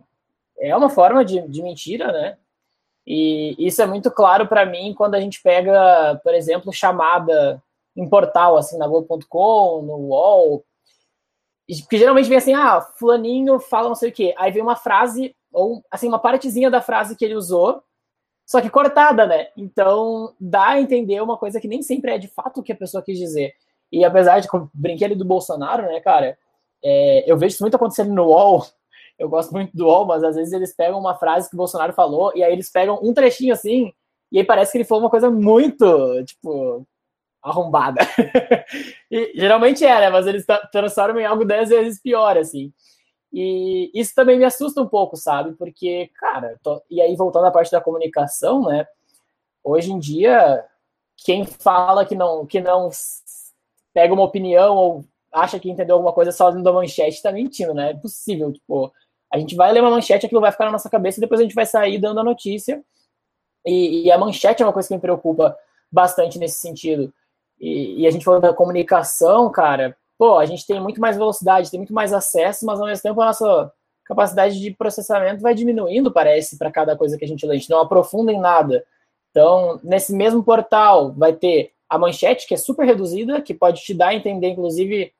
É uma forma de, de mentira, né? E isso é muito claro para mim quando a gente pega, por exemplo, chamada em portal, assim, na Globo.com, no UOL. Porque geralmente vem assim, ah, fulaninho fala não sei o quê. Aí vem uma frase, ou assim, uma partezinha da frase que ele usou, só que cortada, né? Então dá a entender uma coisa que nem sempre é de fato o que a pessoa quis dizer. E apesar de brinquei ali do Bolsonaro, né, cara, é, eu vejo isso muito acontecendo no UOL. Eu gosto muito do UOL, mas às vezes eles pegam uma frase que o Bolsonaro falou e aí eles pegam um trechinho assim e aí parece que ele falou uma coisa muito, tipo, arrombada. <laughs> e geralmente é, né? Mas eles transformam em algo dez vezes pior, assim. E isso também me assusta um pouco, sabe? Porque, cara, tô... e aí voltando à parte da comunicação, né? Hoje em dia, quem fala que não que não pega uma opinião ou acha que entendeu alguma coisa só lendo a manchete tá mentindo, né? É possível, tipo, a gente vai ler uma manchete, aquilo vai ficar na nossa cabeça e depois a gente vai sair dando a notícia. E, e a manchete é uma coisa que me preocupa bastante nesse sentido. E, e a gente falando da comunicação, cara, pô, a gente tem muito mais velocidade, tem muito mais acesso, mas ao mesmo tempo a nossa capacidade de processamento vai diminuindo, parece, para cada coisa que a gente lê. A gente não aprofunda em nada. Então, nesse mesmo portal, vai ter a manchete, que é super reduzida, que pode te dar a entender, inclusive,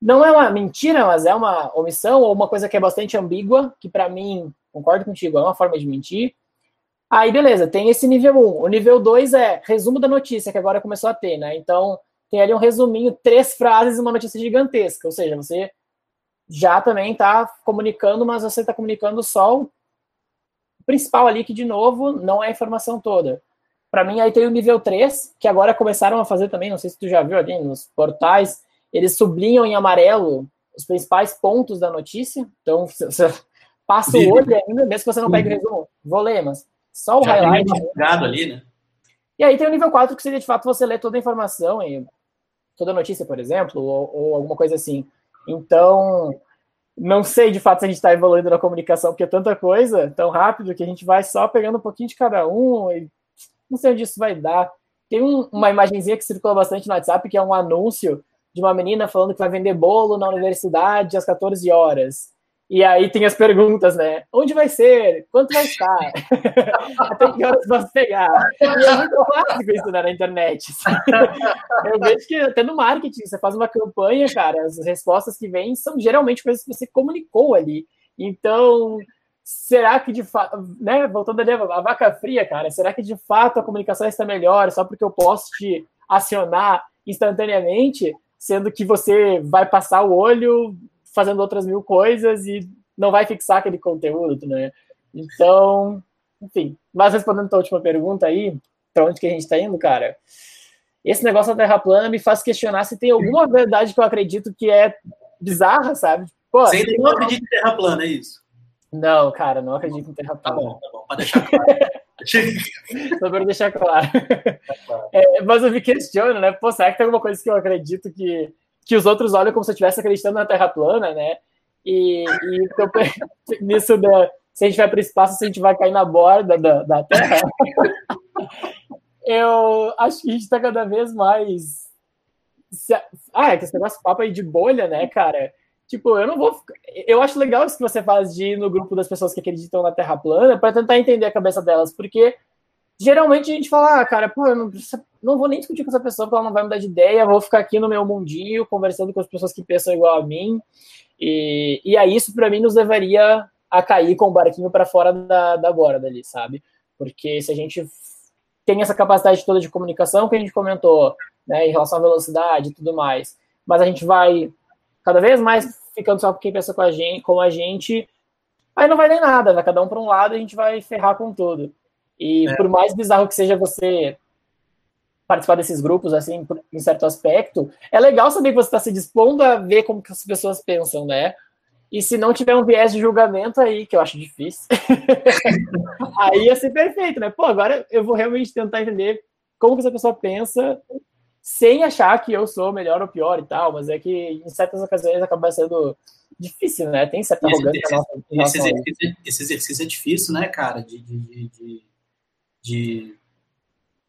não é uma mentira, mas é uma omissão, ou uma coisa que é bastante ambígua, que para mim, concordo contigo, é uma forma de mentir. Aí, beleza, tem esse nível 1. O nível 2 é resumo da notícia, que agora começou a ter, né? Então, tem ali um resuminho, três frases e uma notícia gigantesca. Ou seja, você já também está comunicando, mas você está comunicando só o principal ali, que de novo não é a informação toda. Para mim, aí tem o nível 3, que agora começaram a fazer também, não sei se tu já viu ali nos portais, eles sublinham em amarelo os principais pontos da notícia. Então, <laughs> você passa o olho ainda, mesmo que você não pegue o resumo, vou ler, mas só o já highlight. ali, né? E aí tem o nível 4, que seria de fato você ler toda a informação, e toda a notícia, por exemplo, ou, ou alguma coisa assim. Então, não sei de fato se a gente está evoluindo na comunicação, porque é tanta coisa, tão rápido, que a gente vai só pegando um pouquinho de cada um, e não sei onde isso vai dar. Tem um, uma imagenzinha que circula bastante no WhatsApp, que é um anúncio de uma menina falando que vai vender bolo na universidade às 14 horas. E aí tem as perguntas, né? Onde vai ser? Quanto vai estar? <laughs> Até que horas vamos pegar? E é muito clássico isso né, na internet. <laughs> Eu vejo que até no marketing, você faz uma campanha, cara, as respostas que vêm são geralmente coisas que você comunicou ali. Então, será que de fato, né, voltando ali a vaca fria, cara, será que de fato a comunicação está melhor só porque eu posso te acionar instantaneamente, sendo que você vai passar o olho fazendo outras mil coisas e não vai fixar aquele conteúdo, né? Então, enfim. Mas respondendo a tua última pergunta aí, para onde que a gente está indo, cara? Esse negócio da Terra plana me faz questionar se tem alguma verdade que eu acredito que é bizarra, sabe? Pô, Você ainda não acredita em Terra plana, é isso? Não, cara, não acredito em Terra plana. Tá bom, tá bom, para deixar claro. <laughs> Só para deixar claro. É, mas eu me questiono, né? Pô, será que tem alguma coisa que eu acredito que que os outros olham como se eu estivesse acreditando na Terra plana, né? E, e então, <laughs> nisso da, se a gente vai para o espaço, se a gente vai cair na borda da, da Terra, <laughs> eu acho que a gente está cada vez mais. Ah, é que esse negócio papo aí de bolha, né, cara? Tipo, eu não vou. Eu acho legal isso que você faz de ir no grupo das pessoas que acreditam na Terra plana para tentar entender a cabeça delas, porque geralmente a gente fala, ah, cara, pô, eu não, não vou nem discutir com essa pessoa porque ela não vai mudar de ideia, vou ficar aqui no meu mundinho, conversando com as pessoas que pensam igual a mim. E, e aí isso para mim nos levaria a cair com o barquinho para fora da, da borda ali, sabe? Porque se a gente tem essa capacidade toda de comunicação que a gente comentou, né, em relação à velocidade e tudo mais, mas a gente vai cada vez mais ficando só com quem pensa com a gente, com a gente, aí não vai nem nada, vai cada um para um lado e a gente vai ferrar com tudo. E é. por mais bizarro que seja você participar desses grupos, assim, em certo aspecto, é legal saber que você está se dispondo a ver como que as pessoas pensam, né? E se não tiver um viés de julgamento aí, que eu acho difícil, <laughs> aí ia ser perfeito, né? Pô, agora eu vou realmente tentar entender como que essa pessoa pensa, sem achar que eu sou melhor ou pior e tal, mas é que em certas ocasiões acaba sendo difícil, né? Tem certa arrogância. Esse, nossa, esse, exercício, esse, exercício, é difícil, né, cara? de, de, de de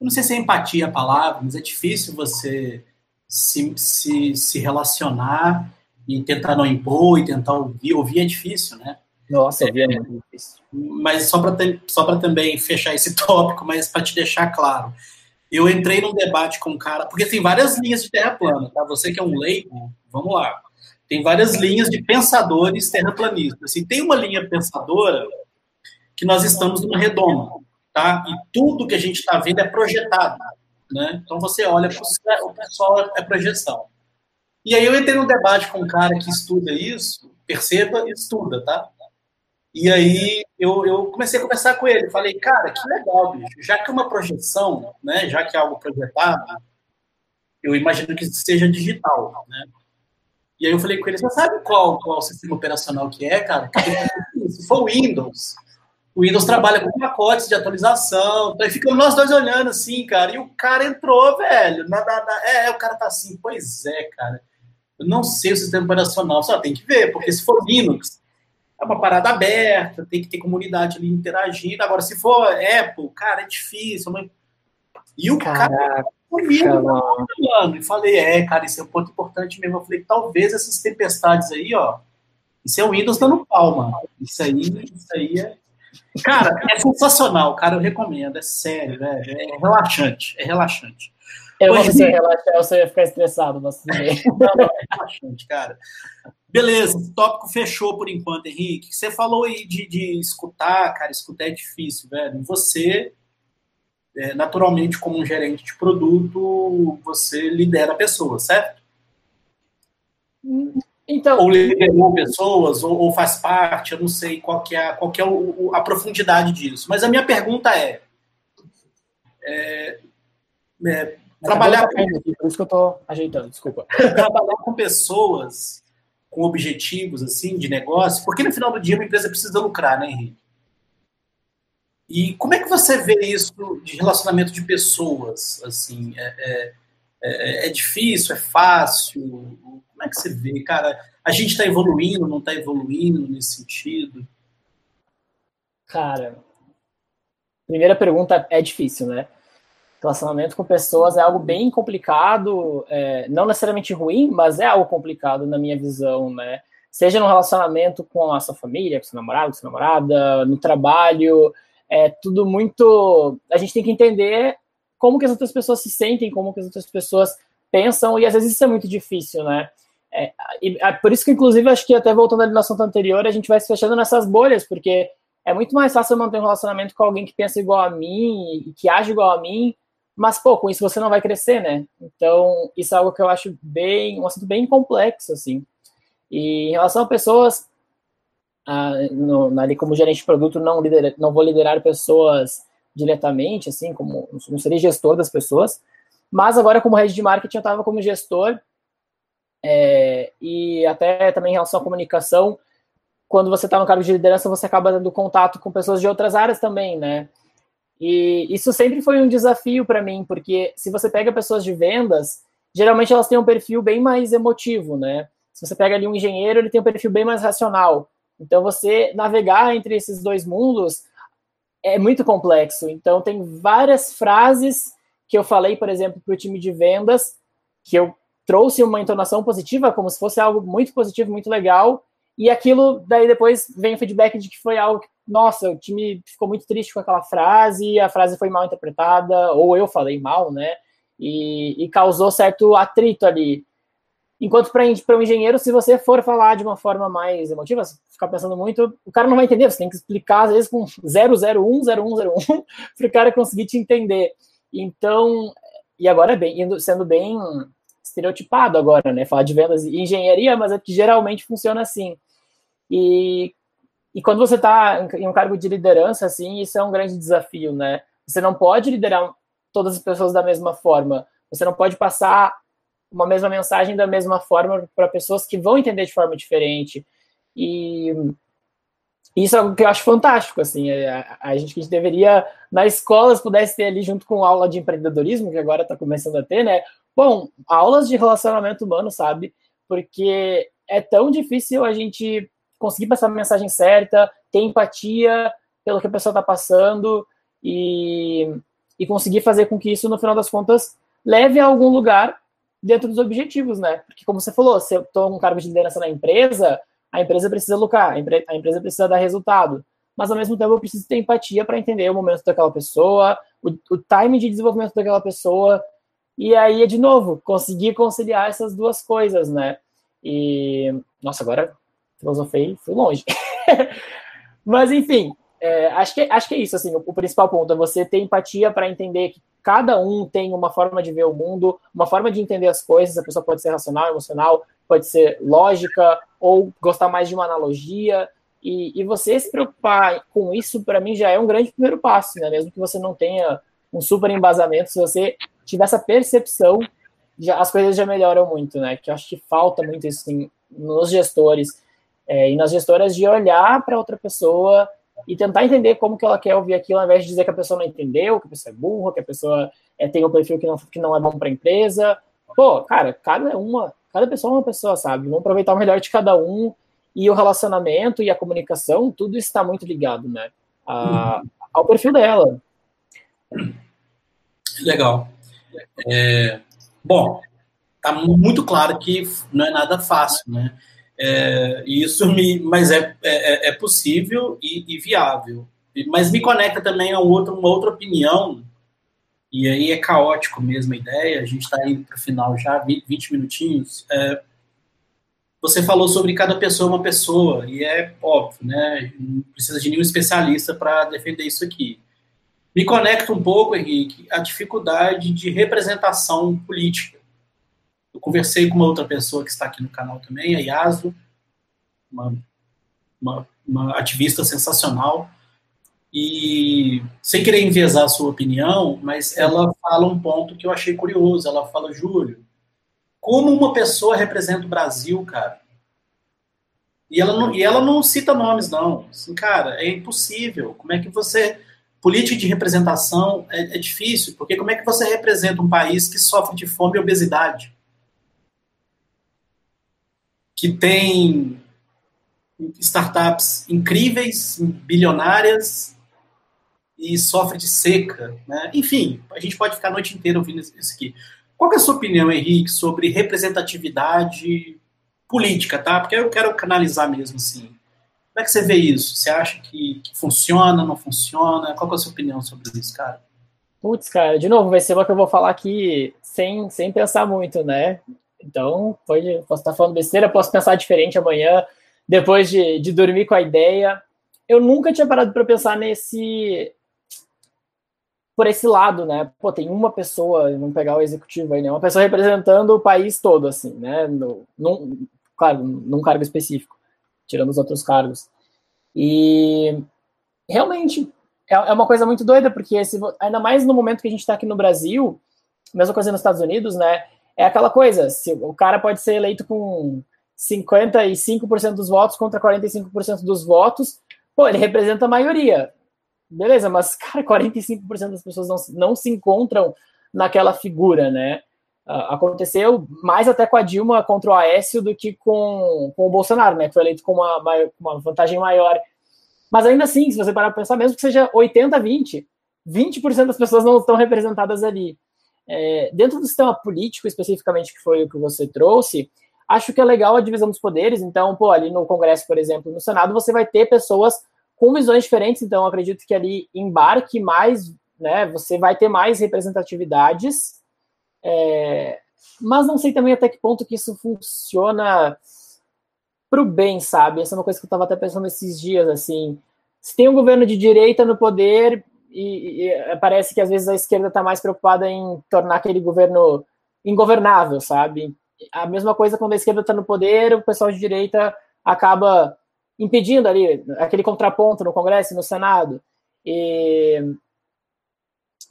não sei se é empatia a palavra, mas é difícil você se, se, se relacionar e tentar não impor e tentar ouvir. Ouvir é difícil, né? Nossa, ouvir é muito difícil. Mas só para só também fechar esse <laughs> tópico, mas para te deixar claro, eu entrei num debate com um cara, porque tem várias linhas de terra plana, tá? Você que é um leigo, vamos lá. Tem várias linhas de pensadores terraplanistas. Assim, tem uma linha pensadora que nós estamos numa redoma tá? E tudo que a gente está vendo é projetado, né? Então você olha para o pessoal é projeção. E aí eu entrei num debate com um cara que estuda isso, perceba, estuda, tá? E aí eu, eu comecei a conversar com ele, falei, cara, que legal, bicho. Já que é uma projeção, né? Já que é algo projetado, eu imagino que seja digital, né? E aí eu falei com ele, você sabe qual, qual sistema operacional que é, cara? Se for Windows, o Windows trabalha com pacotes de atualização. Então, ficamos nós dois olhando assim, cara. E o cara entrou, velho. Na, na, na, é, o cara tá assim, pois é, cara. Eu não sei o sistema operacional. Só tem que ver, porque se for Linux, é uma parada aberta, tem que ter comunidade ali interagindo. Agora, se for Apple, cara, é difícil. Mas... E o Caraca, cara comigo, mano. E falei, é, cara, isso é um ponto importante mesmo. Eu falei, talvez essas tempestades aí, ó. Isso é o Windows dando pau, mano. Isso aí, isso aí é Cara, é sensacional, cara, eu recomendo, é sério, né? É relaxante, é relaxante. Eu não sei se relaxar, você ia ficar estressado, mas tudo bem. Não, não, é relaxante, cara. Beleza, o tópico fechou por enquanto, Henrique. Você falou aí de, de escutar, cara, escutar é difícil, velho. Você, é, naturalmente, como um gerente de produto, você lidera a pessoa, certo? Então, ou liderou pessoas, ou, ou, faz parte, eu não sei qual que é, qual que é o, a profundidade disso. Mas a minha pergunta é, é, é trabalhar com... Aqui, por isso que eu estou ajeitando, desculpa. <laughs> trabalhar com pessoas com objetivos assim de negócio, porque no final do dia uma empresa precisa lucrar, né, Henrique? E como é que você vê isso de relacionamento de pessoas? Assim, é, é, é, é difícil, é fácil? É que você vê, cara? A gente está evoluindo, não está evoluindo nesse sentido? Cara, primeira pergunta é difícil, né? Relacionamento com pessoas é algo bem complicado, é, não necessariamente ruim, mas é algo complicado na minha visão, né? Seja no relacionamento com a sua família, com seu namorado, com sua namorada, no trabalho, é tudo muito. A gente tem que entender como que as outras pessoas se sentem, como que as outras pessoas pensam, e às vezes isso é muito difícil, né? É, é, por isso que, inclusive, acho que até voltando ali no assunto anterior, a gente vai se fechando nessas bolhas, porque é muito mais fácil manter um relacionamento com alguém que pensa igual a mim e que age igual a mim, mas, pô, com isso você não vai crescer, né? Então, isso é algo que eu acho bem, um assunto bem complexo, assim. E em relação a pessoas, ah, no, ali como gerente de produto, não, lidera, não vou liderar pessoas diretamente, assim, como não serei gestor das pessoas, mas agora como head de marketing eu estava como gestor é, e até também em relação à comunicação, quando você está no cargo de liderança, você acaba tendo contato com pessoas de outras áreas também, né? E isso sempre foi um desafio para mim, porque se você pega pessoas de vendas, geralmente elas têm um perfil bem mais emotivo, né? Se você pega ali um engenheiro, ele tem um perfil bem mais racional. Então, você navegar entre esses dois mundos é muito complexo. Então, tem várias frases que eu falei, por exemplo, para o time de vendas, que eu trouxe uma entonação positiva, como se fosse algo muito positivo, muito legal, e aquilo, daí depois vem o feedback de que foi algo que, nossa, o time ficou muito triste com aquela frase, a frase foi mal interpretada, ou eu falei mal, né? E, e causou certo atrito ali. Enquanto para um engenheiro, se você for falar de uma forma mais emotiva, ficar pensando muito, o cara não vai entender. Você tem que explicar, às vezes, com 001, 0101, para o cara conseguir te entender. Então, e agora bem, sendo bem estereotipado agora, né? Falar de vendas e engenharia, mas é que geralmente funciona assim. E, e quando você está em um cargo de liderança, assim, isso é um grande desafio, né? Você não pode liderar todas as pessoas da mesma forma. Você não pode passar uma mesma mensagem da mesma forma para pessoas que vão entender de forma diferente. E isso é algo que eu acho fantástico, assim, é, a, a gente que a gente deveria, na escola, pudesse ter ali junto com aula de empreendedorismo, que agora está começando a ter, né, Bom, aulas de relacionamento humano, sabe? Porque é tão difícil a gente conseguir passar a mensagem certa, ter empatia pelo que a pessoa está passando e, e conseguir fazer com que isso, no final das contas, leve a algum lugar dentro dos objetivos, né? Porque, como você falou, se eu estou com cargo de liderança na empresa, a empresa precisa lucrar, a empresa precisa dar resultado. Mas, ao mesmo tempo, eu preciso ter empatia para entender o momento daquela pessoa, o, o time de desenvolvimento daquela pessoa, e aí de novo, conseguir conciliar essas duas coisas, né? E, nossa, agora filosofei, fui longe. <laughs> Mas, enfim, é, acho, que, acho que é isso, assim, o, o principal ponto é você ter empatia para entender que cada um tem uma forma de ver o mundo, uma forma de entender as coisas, a pessoa pode ser racional, emocional, pode ser lógica, ou gostar mais de uma analogia, e, e você se preocupar com isso, para mim, já é um grande primeiro passo, né? Mesmo que você não tenha um super embasamento, se você tiver essa percepção, já, as coisas já melhoram muito, né? Que eu acho que falta muito isso assim, nos gestores é, e nas gestoras de olhar para outra pessoa e tentar entender como que ela quer ouvir aquilo, ao invés de dizer que a pessoa não entendeu, que a pessoa é burra, que a pessoa é, tem um perfil que não, que não é bom para a empresa. Pô, cara, cada uma, cada pessoa é uma pessoa, sabe? Vamos aproveitar o melhor de cada um e o relacionamento e a comunicação, tudo está muito ligado, né? A, ao perfil dela. Legal. É, bom, tá muito claro que não é nada fácil, né? É, isso me, mas é, é, é possível e, e, viável. Mas me conecta também a outra, uma outra opinião, e aí é caótico mesmo a ideia, a gente está indo para o final já, 20 minutinhos. É, você falou sobre cada pessoa uma pessoa, e é óbvio, né? Não precisa de nenhum especialista para defender isso aqui. Me conecta um pouco, Henrique, a dificuldade de representação política. Eu conversei com uma outra pessoa que está aqui no canal também, a Yasu, uma, uma, uma ativista sensacional, e sem querer enviesar a sua opinião, mas ela fala um ponto que eu achei curioso. Ela fala, Júlio, como uma pessoa representa o Brasil, cara? E ela não, e ela não cita nomes, não. Assim, cara, é impossível. Como é que você. Política de representação é, é difícil, porque como é que você representa um país que sofre de fome e obesidade? Que tem startups incríveis, bilionárias, e sofre de seca. Né? Enfim, a gente pode ficar a noite inteira ouvindo isso aqui. Qual é a sua opinião, Henrique, sobre representatividade política, tá? Porque eu quero canalizar mesmo assim. Como é que você vê isso? Você acha que, que funciona, não funciona? Qual é a sua opinião sobre isso, cara? Putz, cara, de novo, vai ser uma que eu vou falar aqui sem, sem pensar muito, né? Então, pode, posso estar falando besteira, posso pensar diferente amanhã, depois de, de dormir com a ideia. Eu nunca tinha parado para pensar nesse por esse lado, né? Pô, tem uma pessoa, vamos pegar o executivo aí, né? Uma pessoa representando o país todo, assim, né? No, num, claro, num cargo específico, tirando os outros cargos. E realmente é, é uma coisa muito doida, porque ainda mais no momento que a gente está aqui no Brasil, mesma coisa nos Estados Unidos, né? É aquela coisa, se o cara pode ser eleito com 55% dos votos contra 45% dos votos, pô, ele representa a maioria beleza, mas, cara, 45% das pessoas não, não se encontram naquela figura, né? Uh, aconteceu mais até com a Dilma contra o Aécio do que com, com o Bolsonaro, né? Que foi eleito com uma, uma vantagem maior. Mas ainda assim, se você parar para pensar, mesmo que seja 80-20, 20% das pessoas não estão representadas ali. É, dentro do sistema político, especificamente, que foi o que você trouxe, acho que é legal a divisão dos poderes. Então, pô, ali no Congresso, por exemplo, no Senado, você vai ter pessoas com visões diferentes, então acredito que ali embarque mais, né? Você vai ter mais representatividades, é, mas não sei também até que ponto que isso funciona para o bem, sabe? Essa é uma coisa que eu estava até pensando esses dias, assim. Se tem um governo de direita no poder e, e parece que às vezes a esquerda está mais preocupada em tornar aquele governo ingovernável, sabe? A mesma coisa quando a esquerda está no poder, o pessoal de direita acaba impedindo ali aquele contraponto no Congresso e no Senado. E,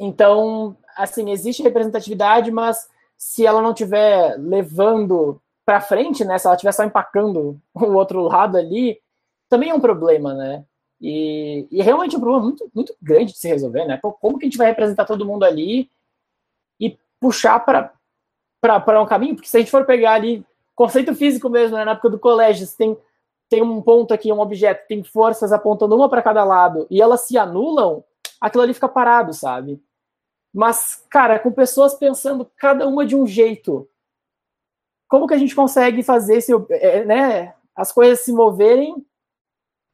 então, assim, existe representatividade, mas se ela não estiver levando para frente, né, se ela estiver só empacando o outro lado ali, também é um problema, né? E, e realmente é um problema muito, muito grande de se resolver, né? Como que a gente vai representar todo mundo ali e puxar para um caminho? Porque se a gente for pegar ali conceito físico mesmo, né, na época do colégio, você tem tem um ponto aqui, um objeto, tem forças apontando uma para cada lado e elas se anulam, aquilo ali fica parado, sabe? Mas, cara, com pessoas pensando cada uma de um jeito, como que a gente consegue fazer esse, é, né, as coisas se moverem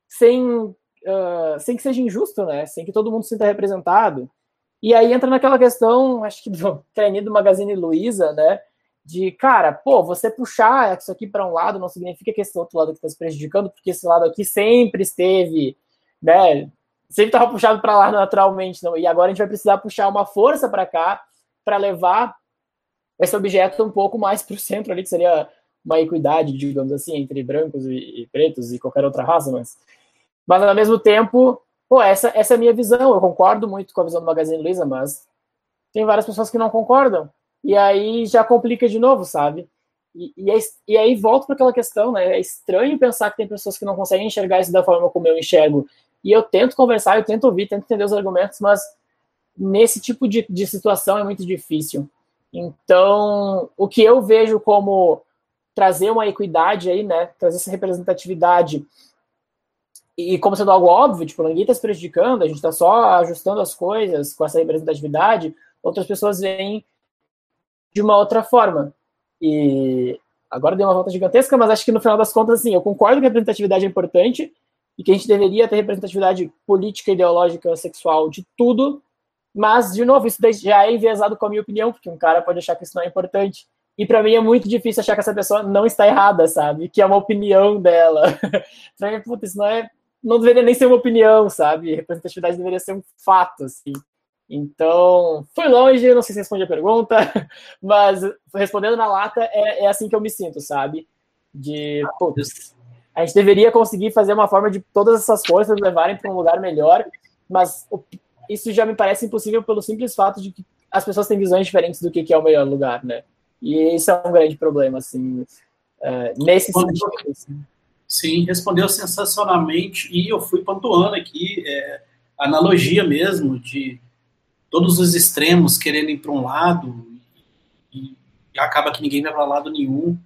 sem, uh, sem que seja injusto, né? Sem que todo mundo se sinta representado. E aí entra naquela questão, acho que do <laughs> treininho do Magazine Luiza, né? de, cara, pô, você puxar isso aqui para um lado não significa que esse outro lado está se prejudicando, porque esse lado aqui sempre esteve, né, sempre estava puxado para lá naturalmente, não, e agora a gente vai precisar puxar uma força para cá para levar esse objeto um pouco mais para o centro ali, que seria uma equidade, digamos assim, entre brancos e, e, pretos e qualquer outra raça, mas, mas ao mesmo tempo, pô, essa, essa é a minha visão, eu concordo muito com a visão do Magazine Luiza, mas tem várias pessoas que não concordam, e aí já complica de novo, sabe? E, e, é, e aí volto para aquela questão, né? É estranho pensar que tem pessoas que não conseguem enxergar isso da forma como eu enxergo. E eu tento conversar, eu tento ouvir, tento entender os argumentos, mas nesse tipo de, de situação é muito difícil. Então, o que eu vejo como trazer uma equidade aí, né? Trazer essa representatividade e como sendo algo óbvio, tipo, ninguém está se prejudicando, a gente está só ajustando as coisas com essa representatividade, outras pessoas veem de uma outra forma. E agora deu uma volta gigantesca, mas acho que no final das contas, assim, eu concordo que a representatividade é importante e que a gente deveria ter representatividade política, ideológica, sexual, de tudo, mas, de novo, isso já é enviesado com a minha opinião, porque um cara pode achar que isso não é importante. E para mim é muito difícil achar que essa pessoa não está errada, sabe? Que é uma opinião dela. <laughs> pra mim, isso não é. Não deveria nem ser uma opinião, sabe? Representatividade deveria ser um fato, assim. Então, foi longe, não sei se respondi a pergunta, <laughs> mas respondendo na lata, é, é assim que eu me sinto, sabe? De, putz, a gente deveria conseguir fazer uma forma de todas essas forças levarem para um lugar melhor, mas isso já me parece impossível pelo simples fato de que as pessoas têm visões diferentes do que é o melhor lugar, né? E isso é um grande problema, assim, uh, nesse sentido. Assim. Sim, respondeu sensacionalmente e eu fui pontuando aqui é, analogia mesmo de todos os extremos querendo ir para um lado e, e acaba que ninguém vai para lado nenhum.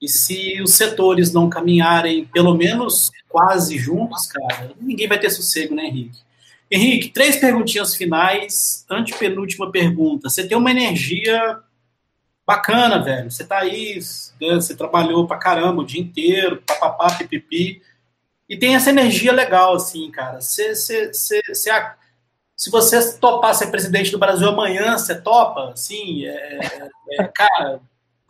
E se os setores não caminharem pelo menos quase juntos, cara, ninguém vai ter sossego, né, Henrique? Henrique, três perguntinhas finais. Antepenúltima pergunta. Você tem uma energia bacana, velho. Você tá aí, né, você trabalhou pra caramba o dia inteiro, papapá, pipipi. E tem essa energia legal, assim, cara. Você, você, você, você, se você topar ser presidente do Brasil amanhã, você topa? Assim, é, é, cara,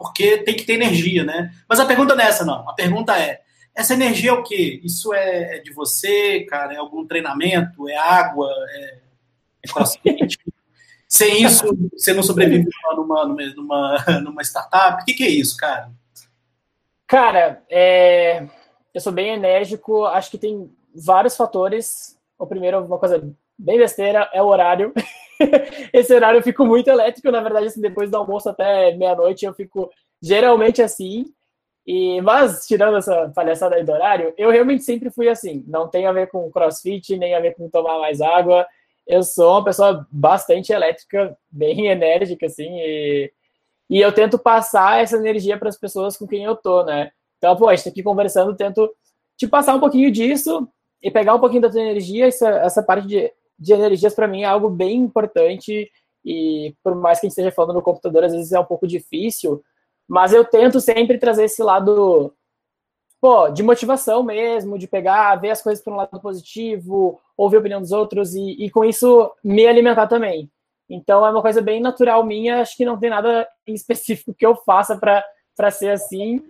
porque tem que ter energia, né? Mas a pergunta não é essa, não. A pergunta é: essa energia é o quê? Isso é, é de você, cara? É algum treinamento? É água? É, é crossfit? <laughs> Sem isso, você não sobrevive numa, numa, numa, numa startup? O que, que, é isso, cara? Cara, é... eu sou bem enérgico. Acho que tem vários fatores. O primeiro, uma coisa bem besteira, é o horário. <laughs> <laughs> Esse horário eu fico muito elétrico. Na verdade, assim, depois do almoço até meia-noite eu fico geralmente assim. E, mas, tirando essa palhaçada aí do horário, eu realmente sempre fui assim. Não tem a ver com crossfit, nem a ver com tomar mais água. Eu sou uma pessoa bastante elétrica, bem <laughs> enérgica, assim, e, e eu tento passar essa energia para as pessoas com quem eu tô, né? Então, pô, a gente tá aqui conversando, tento te passar um pouquinho disso e pegar um pouquinho da tua energia. Essa, essa parte de, de energias, para mim, é algo bem importante. E por mais que a gente esteja falando no computador, às vezes é um pouco difícil, mas eu tento sempre trazer esse lado pô, de motivação mesmo, de pegar, ver as coisas por um lado positivo, ouvir a opinião dos outros e, e com isso me alimentar também. Então é uma coisa bem natural minha, acho que não tem nada em específico que eu faça para ser assim.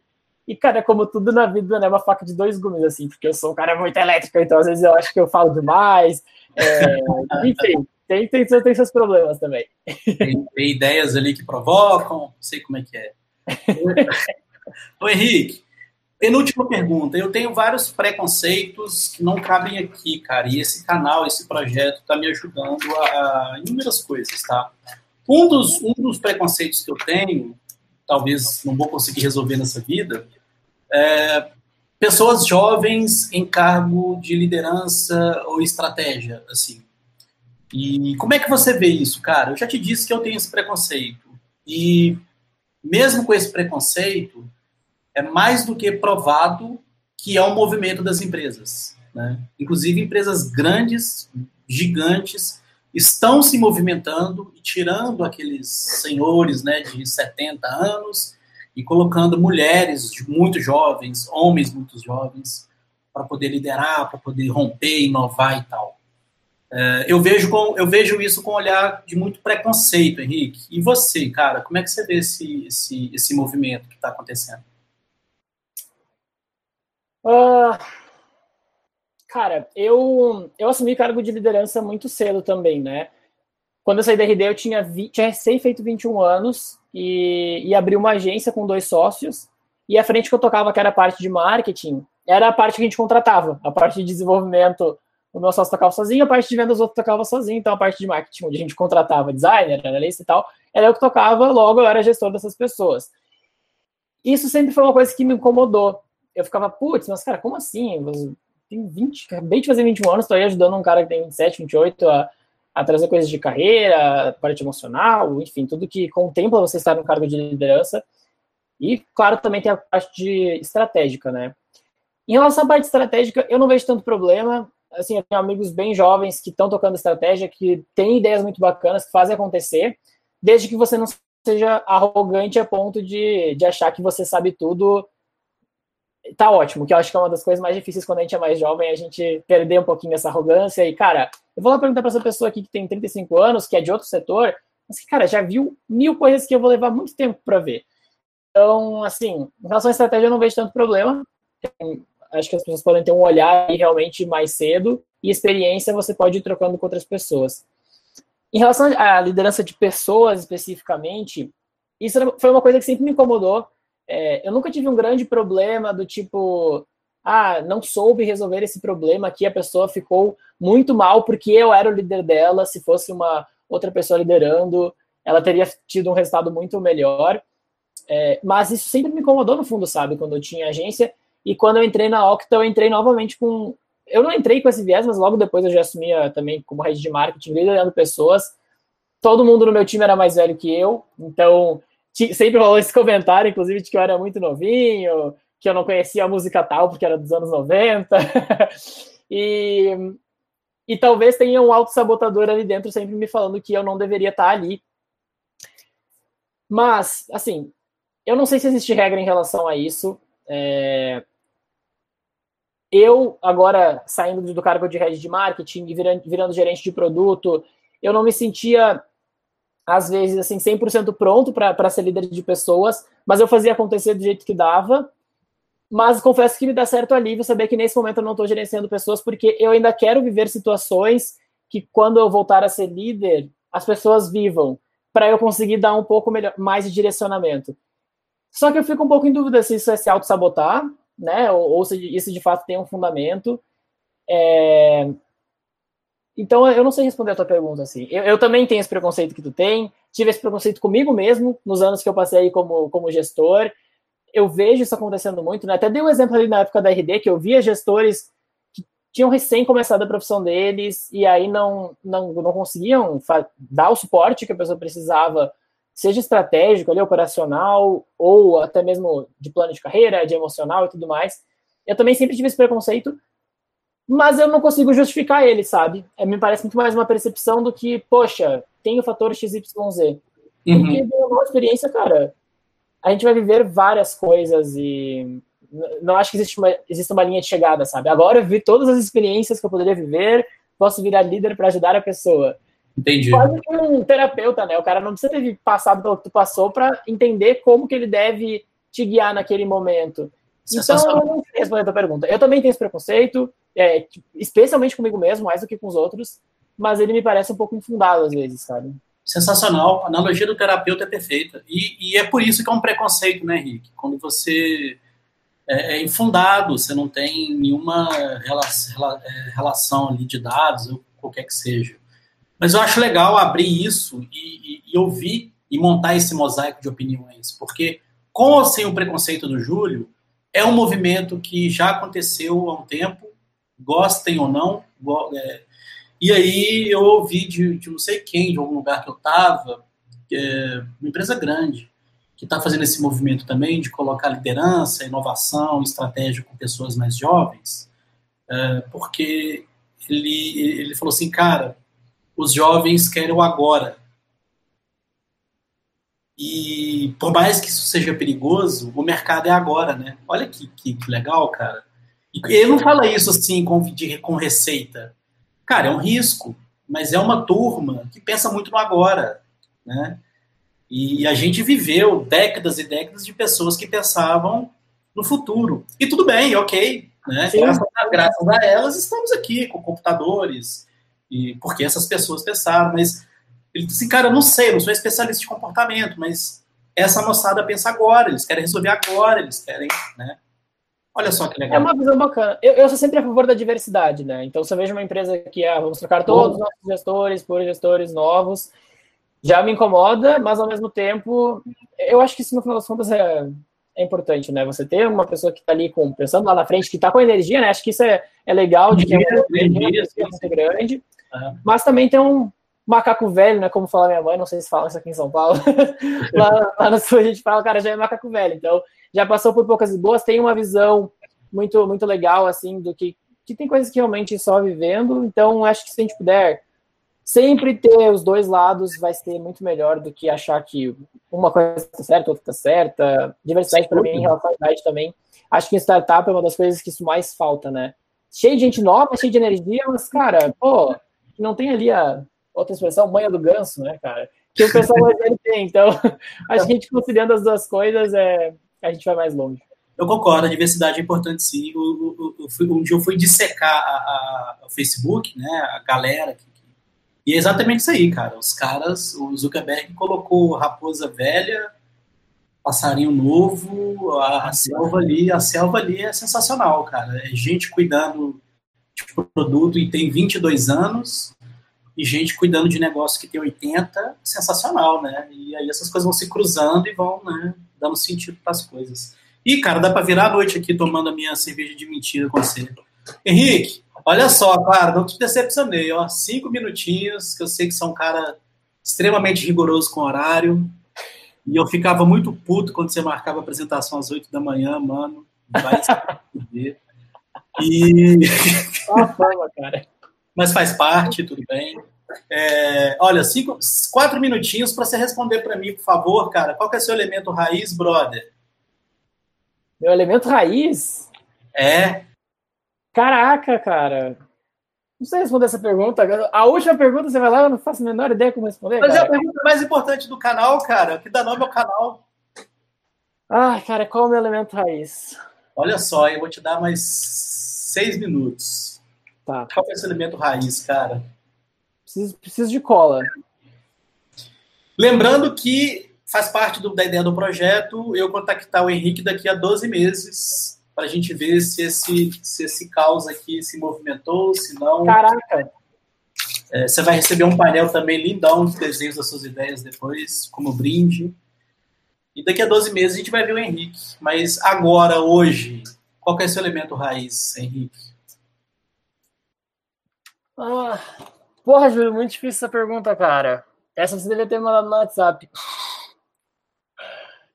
E, cara, como tudo na vida, né, uma faca de dois gumes, assim, porque eu sou um cara muito elétrico, então às vezes eu acho que eu falo demais. É, <laughs> enfim, tem, tem, tem seus problemas também. Tem, tem ideias ali que provocam, não sei como é que é. <laughs> Ô Henrique, penúltima pergunta. Eu tenho vários preconceitos que não cabem aqui, cara, e esse canal, esse projeto está me ajudando a, a inúmeras coisas, tá? Um dos, um dos preconceitos que eu tenho, talvez não vou conseguir resolver nessa vida, é pessoas jovens em cargo de liderança ou estratégia, assim. E como é que você vê isso, cara? Eu já te disse que eu tenho esse preconceito. E mesmo com esse preconceito, é mais do que provado que é um movimento das empresas. Né? Inclusive, empresas grandes, gigantes, estão se movimentando e tirando aqueles senhores né, de 70 anos e colocando mulheres muito jovens, homens muito jovens, para poder liderar, para poder romper, inovar e tal. É, eu, vejo com, eu vejo isso com um olhar de muito preconceito, Henrique. E você, cara, como é que você vê esse, esse, esse movimento que está acontecendo? Uh, cara, eu, eu assumi cargo de liderança muito cedo também, né? Quando eu saí da RD, eu tinha, tinha recém feito 21 anos e, e abri uma agência com dois sócios. E a frente que eu tocava, que era a parte de marketing, era a parte que a gente contratava, a parte de desenvolvimento o meu sócio tocava sozinho, a parte de vendas o outro tocava sozinho, então a parte de marketing, onde a gente contratava designer, analista e tal, era eu que tocava, logo eu era gestor dessas pessoas. Isso sempre foi uma coisa que me incomodou. Eu ficava, putz, mas cara, como assim? Eu tenho 20, acabei de fazer 21 anos, estou aí ajudando um cara que tem 27, 28 a, a trazer coisas de carreira, parte emocional, enfim, tudo que contempla você estar no cargo de liderança. E, claro, também tem a parte de estratégica, né? Em relação à parte estratégica, eu não vejo tanto problema assim, eu tenho amigos bem jovens que estão tocando estratégia, que têm ideias muito bacanas, que fazem acontecer, desde que você não seja arrogante a ponto de, de achar que você sabe tudo, tá ótimo, que eu acho que é uma das coisas mais difíceis quando a gente é mais jovem, é a gente perder um pouquinho essa arrogância. E, cara, eu vou lá perguntar para essa pessoa aqui que tem 35 anos, que é de outro setor, mas que, cara, já viu mil coisas que eu vou levar muito tempo para ver. Então, assim, em relação à estratégia, eu não vejo tanto problema acho que as pessoas podem ter um olhar realmente mais cedo e experiência você pode ir trocando com outras pessoas. Em relação à liderança de pessoas especificamente, isso foi uma coisa que sempre me incomodou. É, eu nunca tive um grande problema do tipo, ah, não soube resolver esse problema aqui, a pessoa ficou muito mal porque eu era o líder dela, se fosse uma outra pessoa liderando, ela teria tido um resultado muito melhor. É, mas isso sempre me incomodou no fundo, sabe? Quando eu tinha agência e quando eu entrei na Octa, eu entrei novamente com. Eu não entrei com esse viés, mas logo depois eu já assumia também como rede de marketing, liderando pessoas. Todo mundo no meu time era mais velho que eu, então sempre rolou esse comentário, inclusive, de que eu era muito novinho, que eu não conhecia a música tal porque era dos anos 90. <laughs> e, e talvez tenha um auto-sabotador ali dentro sempre me falando que eu não deveria estar ali. Mas, assim, eu não sei se existe regra em relação a isso. É... Eu, agora, saindo do cargo de head de marketing e virando, virando gerente de produto, eu não me sentia, às vezes, assim, 100% pronto para ser líder de pessoas, mas eu fazia acontecer do jeito que dava. Mas confesso que me dá certo alívio saber que nesse momento eu não estou gerenciando pessoas, porque eu ainda quero viver situações que, quando eu voltar a ser líder, as pessoas vivam, para eu conseguir dar um pouco melhor, mais de direcionamento. Só que eu fico um pouco em dúvida se isso é se auto-sabotar, né? Ou, ou, se isso de fato tem um fundamento. É... Então, eu não sei responder a tua pergunta, assim. Eu, eu, também tenho esse preconceito que tu tem, tive esse preconceito comigo mesmo, nos anos que eu passei como, como gestor. Eu vejo isso acontecendo muito, né? Até dei um exemplo ali na época da RD, que eu via gestores que tinham recém começado a profissão deles, e aí não, não, não conseguiam dar o suporte que a pessoa precisava seja estratégico, ali, operacional, ou até mesmo de plano de carreira, de emocional e tudo mais. Eu também sempre tive esse preconceito, mas eu não consigo justificar ele, sabe? É, me parece muito mais uma percepção do que, poxa, tem o fator XYZ. Uhum. Porque, de uma experiência, cara, a gente vai viver várias coisas e não acho que existe uma, existe uma linha de chegada, sabe? Agora eu vi todas as experiências que eu poderia viver, posso virar líder para ajudar a pessoa. Entendi. Quase que um terapeuta, né? O cara não precisa ter passado pelo que tu passou para entender como que ele deve te guiar naquele momento. Então, eu não sei responder a tua pergunta. Eu também tenho esse preconceito, é, especialmente comigo mesmo, mais do que com os outros, mas ele me parece um pouco infundado às vezes, sabe? Sensacional. A analogia do terapeuta é perfeita. E, e é por isso que é um preconceito, né, Henrique? Quando você é, é infundado, você não tem nenhuma relação, é, relação ali de dados, ou qualquer que seja. Mas eu acho legal abrir isso e, e, e ouvir e montar esse mosaico de opiniões, porque com ou sem o preconceito do Júlio, é um movimento que já aconteceu há um tempo, gostem ou não. É, e aí eu ouvi de, de, não sei quem, de algum lugar que eu estava, é, uma empresa grande, que está fazendo esse movimento também de colocar liderança, inovação, estratégia com pessoas mais jovens, é, porque ele, ele falou assim, cara, os jovens querem o agora. E por mais que isso seja perigoso, o mercado é agora, né? Olha que, que, que legal, cara. E ele não fala isso assim com, de, com receita. Cara, é um risco, mas é uma turma que pensa muito no agora, né? E a gente viveu décadas e décadas de pessoas que pensavam no futuro. E tudo bem, ok. Né? Graças, a, graças a elas estamos aqui com computadores, e porque essas pessoas pensaram, mas ele disse, cara, eu não sei, eu não sou especialista de comportamento, mas essa moçada pensa agora, eles querem resolver agora, eles querem, né? Olha só que legal. É uma visão bacana. Eu, eu sou sempre a favor da diversidade, né? Então, se eu vejo uma empresa que é, vamos trocar todos os nossos gestores por gestores novos, já me incomoda, mas ao mesmo tempo, eu acho que isso no final das contas é, é importante, né? Você ter uma pessoa que está ali com, pensando lá na frente, que está com energia, né? Acho que isso é, é legal, de que é uma energia, é muito grande. Mas também tem um macaco velho, né? Como fala minha mãe, não sei se fala isso aqui em São Paulo. <laughs> lá, lá no sul a gente fala, cara já é macaco velho. Então, já passou por poucas e boas, tem uma visão muito, muito legal, assim, do que, que tem coisas que realmente só vivendo. Então, acho que se a gente puder sempre ter os dois lados, vai ser muito melhor do que achar que uma coisa está certa, outra está certa. Diversidade para mim, em relação à idade também. Acho que em startup é uma das coisas que isso mais falta, né? Cheio de gente nova, cheio de energia, mas, cara, pô, não tem ali a outra expressão, manha do ganso, né, cara? Que o pessoal mais velho tem. Então, acho <laughs> que a gente conciliando as duas coisas, é, a gente vai mais longe. Eu concordo, a diversidade é importante sim. um dia eu fui dissecar a, a, o Facebook, né, a galera, que, e E é exatamente isso aí, cara. Os caras, o Zuckerberg colocou raposa velha, passarinho novo, a, a selva ali, a selva ali é sensacional, cara. É gente cuidando de produto e tem 22 anos e gente cuidando de negócio que tem 80, sensacional, né? E aí essas coisas vão se cruzando e vão, né, dando sentido para as coisas. E, cara, dá para virar a noite aqui tomando a minha cerveja de mentira com você. Henrique, olha só, cara, não te decepcionei, ó. Cinco minutinhos, que eu sei que são um cara extremamente rigoroso com horário. E eu ficava muito puto quando você marcava a apresentação às oito da manhã, mano. Vai se E. Forma, cara. Mas faz parte, tudo bem. É, olha, cinco, quatro minutinhos para você responder para mim, por favor, cara. Qual que é seu elemento raiz, brother? Meu elemento raiz? É. Caraca, cara. Não sei responder essa pergunta. A última pergunta você vai lá, eu não faço a menor ideia como responder. Mas cara. é a pergunta mais importante do canal, cara. Que dá nome ao canal. Ah, cara, qual é o meu elemento raiz? Olha só, eu vou te dar mais seis minutos. Tá. Qual é esse elemento raiz, cara? Preciso, preciso de cola. Lembrando que faz parte do, da ideia do projeto eu contactar o Henrique daqui a 12 meses para a gente ver se esse, se esse caos aqui se movimentou, se não. Caraca! É, você vai receber um painel também lindão de desenhos das suas ideias depois, como brinde. E daqui a 12 meses a gente vai ver o Henrique. Mas agora, hoje, qual é o seu elemento raiz, Henrique? Ah, porra, Júlio, muito difícil essa pergunta, cara. Essa você deveria ter mandado no WhatsApp.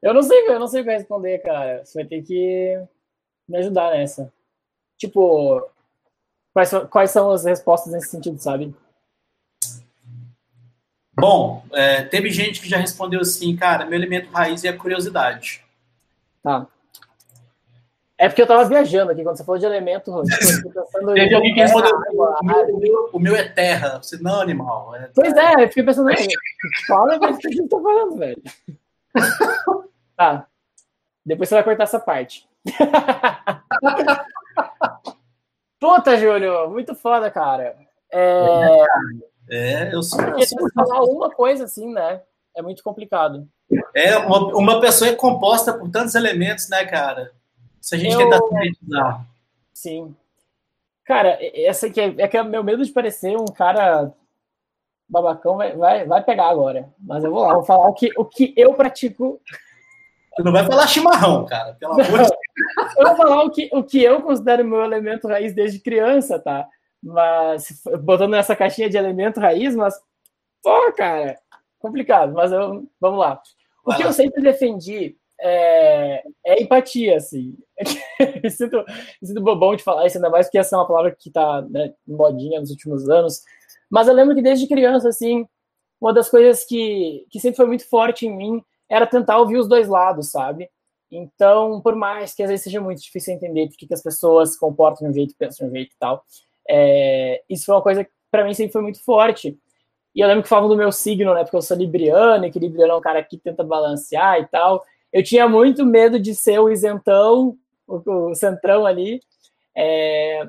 Eu não sei, eu não sei o que responder, cara. Você vai ter que me ajudar nessa. Tipo, quais, quais são as respostas nesse sentido, sabe? Bom, é, teve gente que já respondeu assim, cara, meu elemento raiz é a curiosidade. Tá. É porque eu tava viajando aqui, quando você falou de elemento, pensando Teve alguém que respondeu, o, meu, é terra. Você, não, animal. É pois é, eu fiquei pensando, fala o que a gente tá falando, velho. <laughs> tá. Depois você vai cortar essa parte. <laughs> Puta, Júlio, muito foda, cara. É, é eu sou. Porque eu falar uma coisa assim, né? É muito complicado. É, uma, uma pessoa é composta por tantos elementos, né, cara? Se a gente eu... tentar sintetizar. Sim. Cara, essa aqui é, é que é meu medo de parecer um cara babacão vai, vai, vai pegar agora. Mas eu vou lá, vou falar o que, o que eu pratico Tu não vai falar chimarrão, cara, pelo amor de Deus. Eu vou falar o que, o que eu considero meu elemento raiz desde criança, tá? Mas, botando nessa caixinha de elemento raiz, mas, pô, cara, complicado, mas eu, vamos lá. O vai que lá. eu sempre defendi é, é empatia, assim. <laughs> me, sinto, me sinto bobão de falar isso, ainda mais porque essa é uma palavra que tá né, modinha nos últimos anos. Mas eu lembro que desde criança, assim, uma das coisas que, que sempre foi muito forte em mim era tentar ouvir os dois lados, sabe? Então, por mais que às vezes seja muito difícil entender por que, as pessoas se comportam de um jeito, pensam de um jeito e tal, é, isso foi uma coisa que para mim sempre foi muito forte. E eu lembro que falavam do meu signo, né? Porque eu sou libriano, e que libriano é um cara que tenta balancear e tal. Eu tinha muito medo de ser o isentão, o, o centrão ali. É...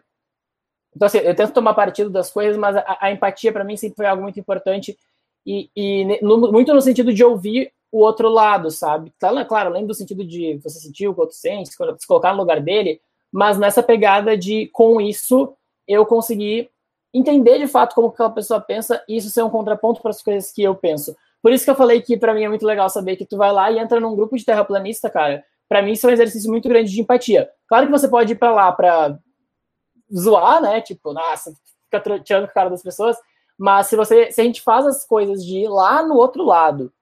Então, assim, eu tento tomar partido das coisas, mas a, a empatia para mim sempre foi algo muito importante. E, e no, muito no sentido de ouvir o outro lado, sabe? Tá, claro, além do sentido de você sentir o que o outro sente, se colocar no lugar dele, mas nessa pegada de, com isso, eu conseguir entender de fato como aquela pessoa pensa e isso ser um contraponto para as coisas que eu penso. Por isso que eu falei que para mim é muito legal saber que tu vai lá e entra num grupo de terraplanista, cara. Para mim isso é um exercício muito grande de empatia. Claro que você pode ir para lá para zoar, né? Tipo, nossa, fica tirando com a cara das pessoas, mas se você se a gente faz as coisas de ir lá no outro lado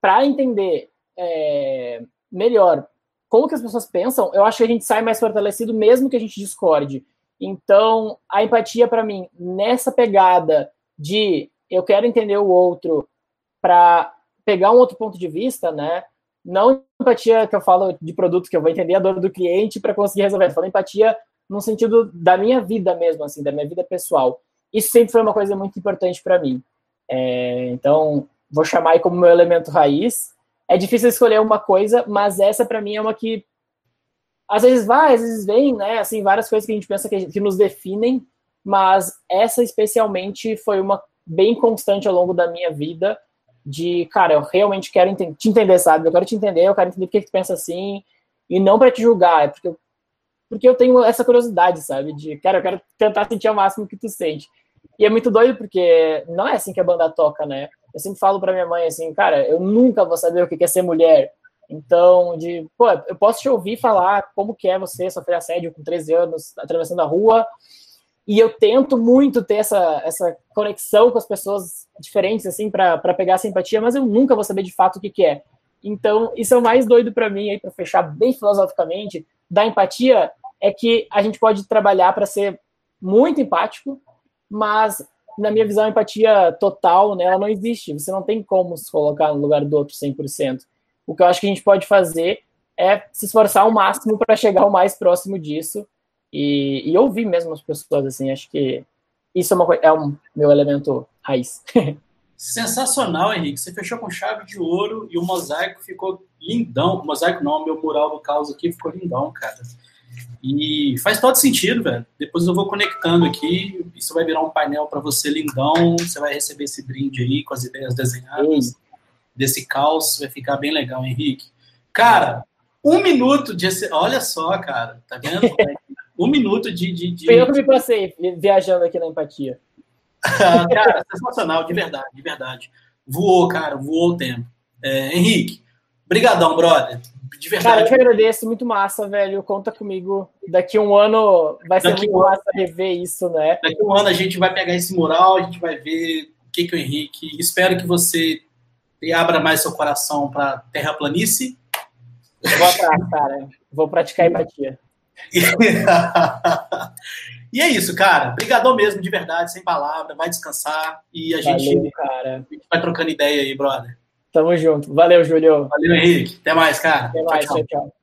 para entender é, melhor como que as pessoas pensam, eu acho que a gente sai mais fortalecido mesmo que a gente discorde. Então, a empatia para mim, nessa pegada de eu quero entender o outro para pegar um outro ponto de vista, né? Não empatia que eu falo de produto que eu vou entender a dor do cliente para conseguir resolver. Eu falo empatia no sentido da minha vida mesmo, assim, da minha vida pessoal. Isso sempre foi uma coisa muito importante para mim. É, então, vou chamar como meu elemento raiz. É difícil escolher uma coisa, mas essa para mim é uma que às vezes vai, às vezes vem, né? Assim, várias coisas que a gente pensa que, que nos definem, mas essa especialmente foi uma bem constante ao longo da minha vida de, cara, eu realmente quero te entender, sabe? Eu quero te entender, eu quero entender por que, que tu pensa assim, e não para te julgar, é porque eu, porque eu tenho essa curiosidade, sabe? De, cara, eu quero tentar sentir ao máximo que tu sente. E é muito doido porque não é assim que a banda toca, né? Eu sempre falo para minha mãe assim, cara, eu nunca vou saber o que é ser mulher. Então, de, pô, eu posso te ouvir falar como que é você sofrer assédio com 13 anos atravessando a rua, e eu tento muito ter essa, essa conexão com as pessoas diferentes, assim, para pegar a simpatia, mas eu nunca vou saber de fato o que, que é. Então, isso é o mais doido para mim, aí, para fechar bem filosoficamente, da empatia, é que a gente pode trabalhar para ser muito empático, mas, na minha visão, a empatia total, né, ela não existe. Você não tem como se colocar no lugar do outro 100%. O que eu acho que a gente pode fazer é se esforçar ao máximo para chegar o mais próximo disso e, e ouvir mesmo as pessoas, assim, acho que isso é, uma, é um meu elemento raiz. <laughs> Sensacional, Henrique. Você fechou com chave de ouro e o mosaico ficou lindão. O mosaico não, meu mural do caos aqui ficou lindão, cara. E faz todo sentido, velho. Depois eu vou conectando aqui. Isso vai virar um painel para você lindão. Você vai receber esse brinde aí com as ideias desenhadas Ei. desse caos. Vai ficar bem legal, Henrique. Cara, um minuto de. Olha só, cara. Tá vendo? <laughs> um minuto de, de, de... Foi eu que me passei viajando aqui na empatia. cara, sensacional, de verdade, de verdade. Voou, cara, voou o tempo. É, Henrique, brigadão, brother. De verdade. Cara, eu te agradeço, muito massa, velho. Conta comigo. Daqui um ano vai ser Daqui muito um massa rever isso, né? Daqui um ano a gente vai pegar esse mural, a gente vai ver o que, que o Henrique. Espero que você abra mais seu coração para terraplanice. Eu vou atrás, cara. Vou praticar empatia. <laughs> e é isso, cara. Obrigadão mesmo, de verdade, sem palavra. Vai descansar e a gente, Valeu, cara. A gente vai trocando ideia aí, brother. Tamo junto. Valeu, Júlio. Valeu, Henrique. Até mais, cara. Até mais, tchau, tchau. tchau.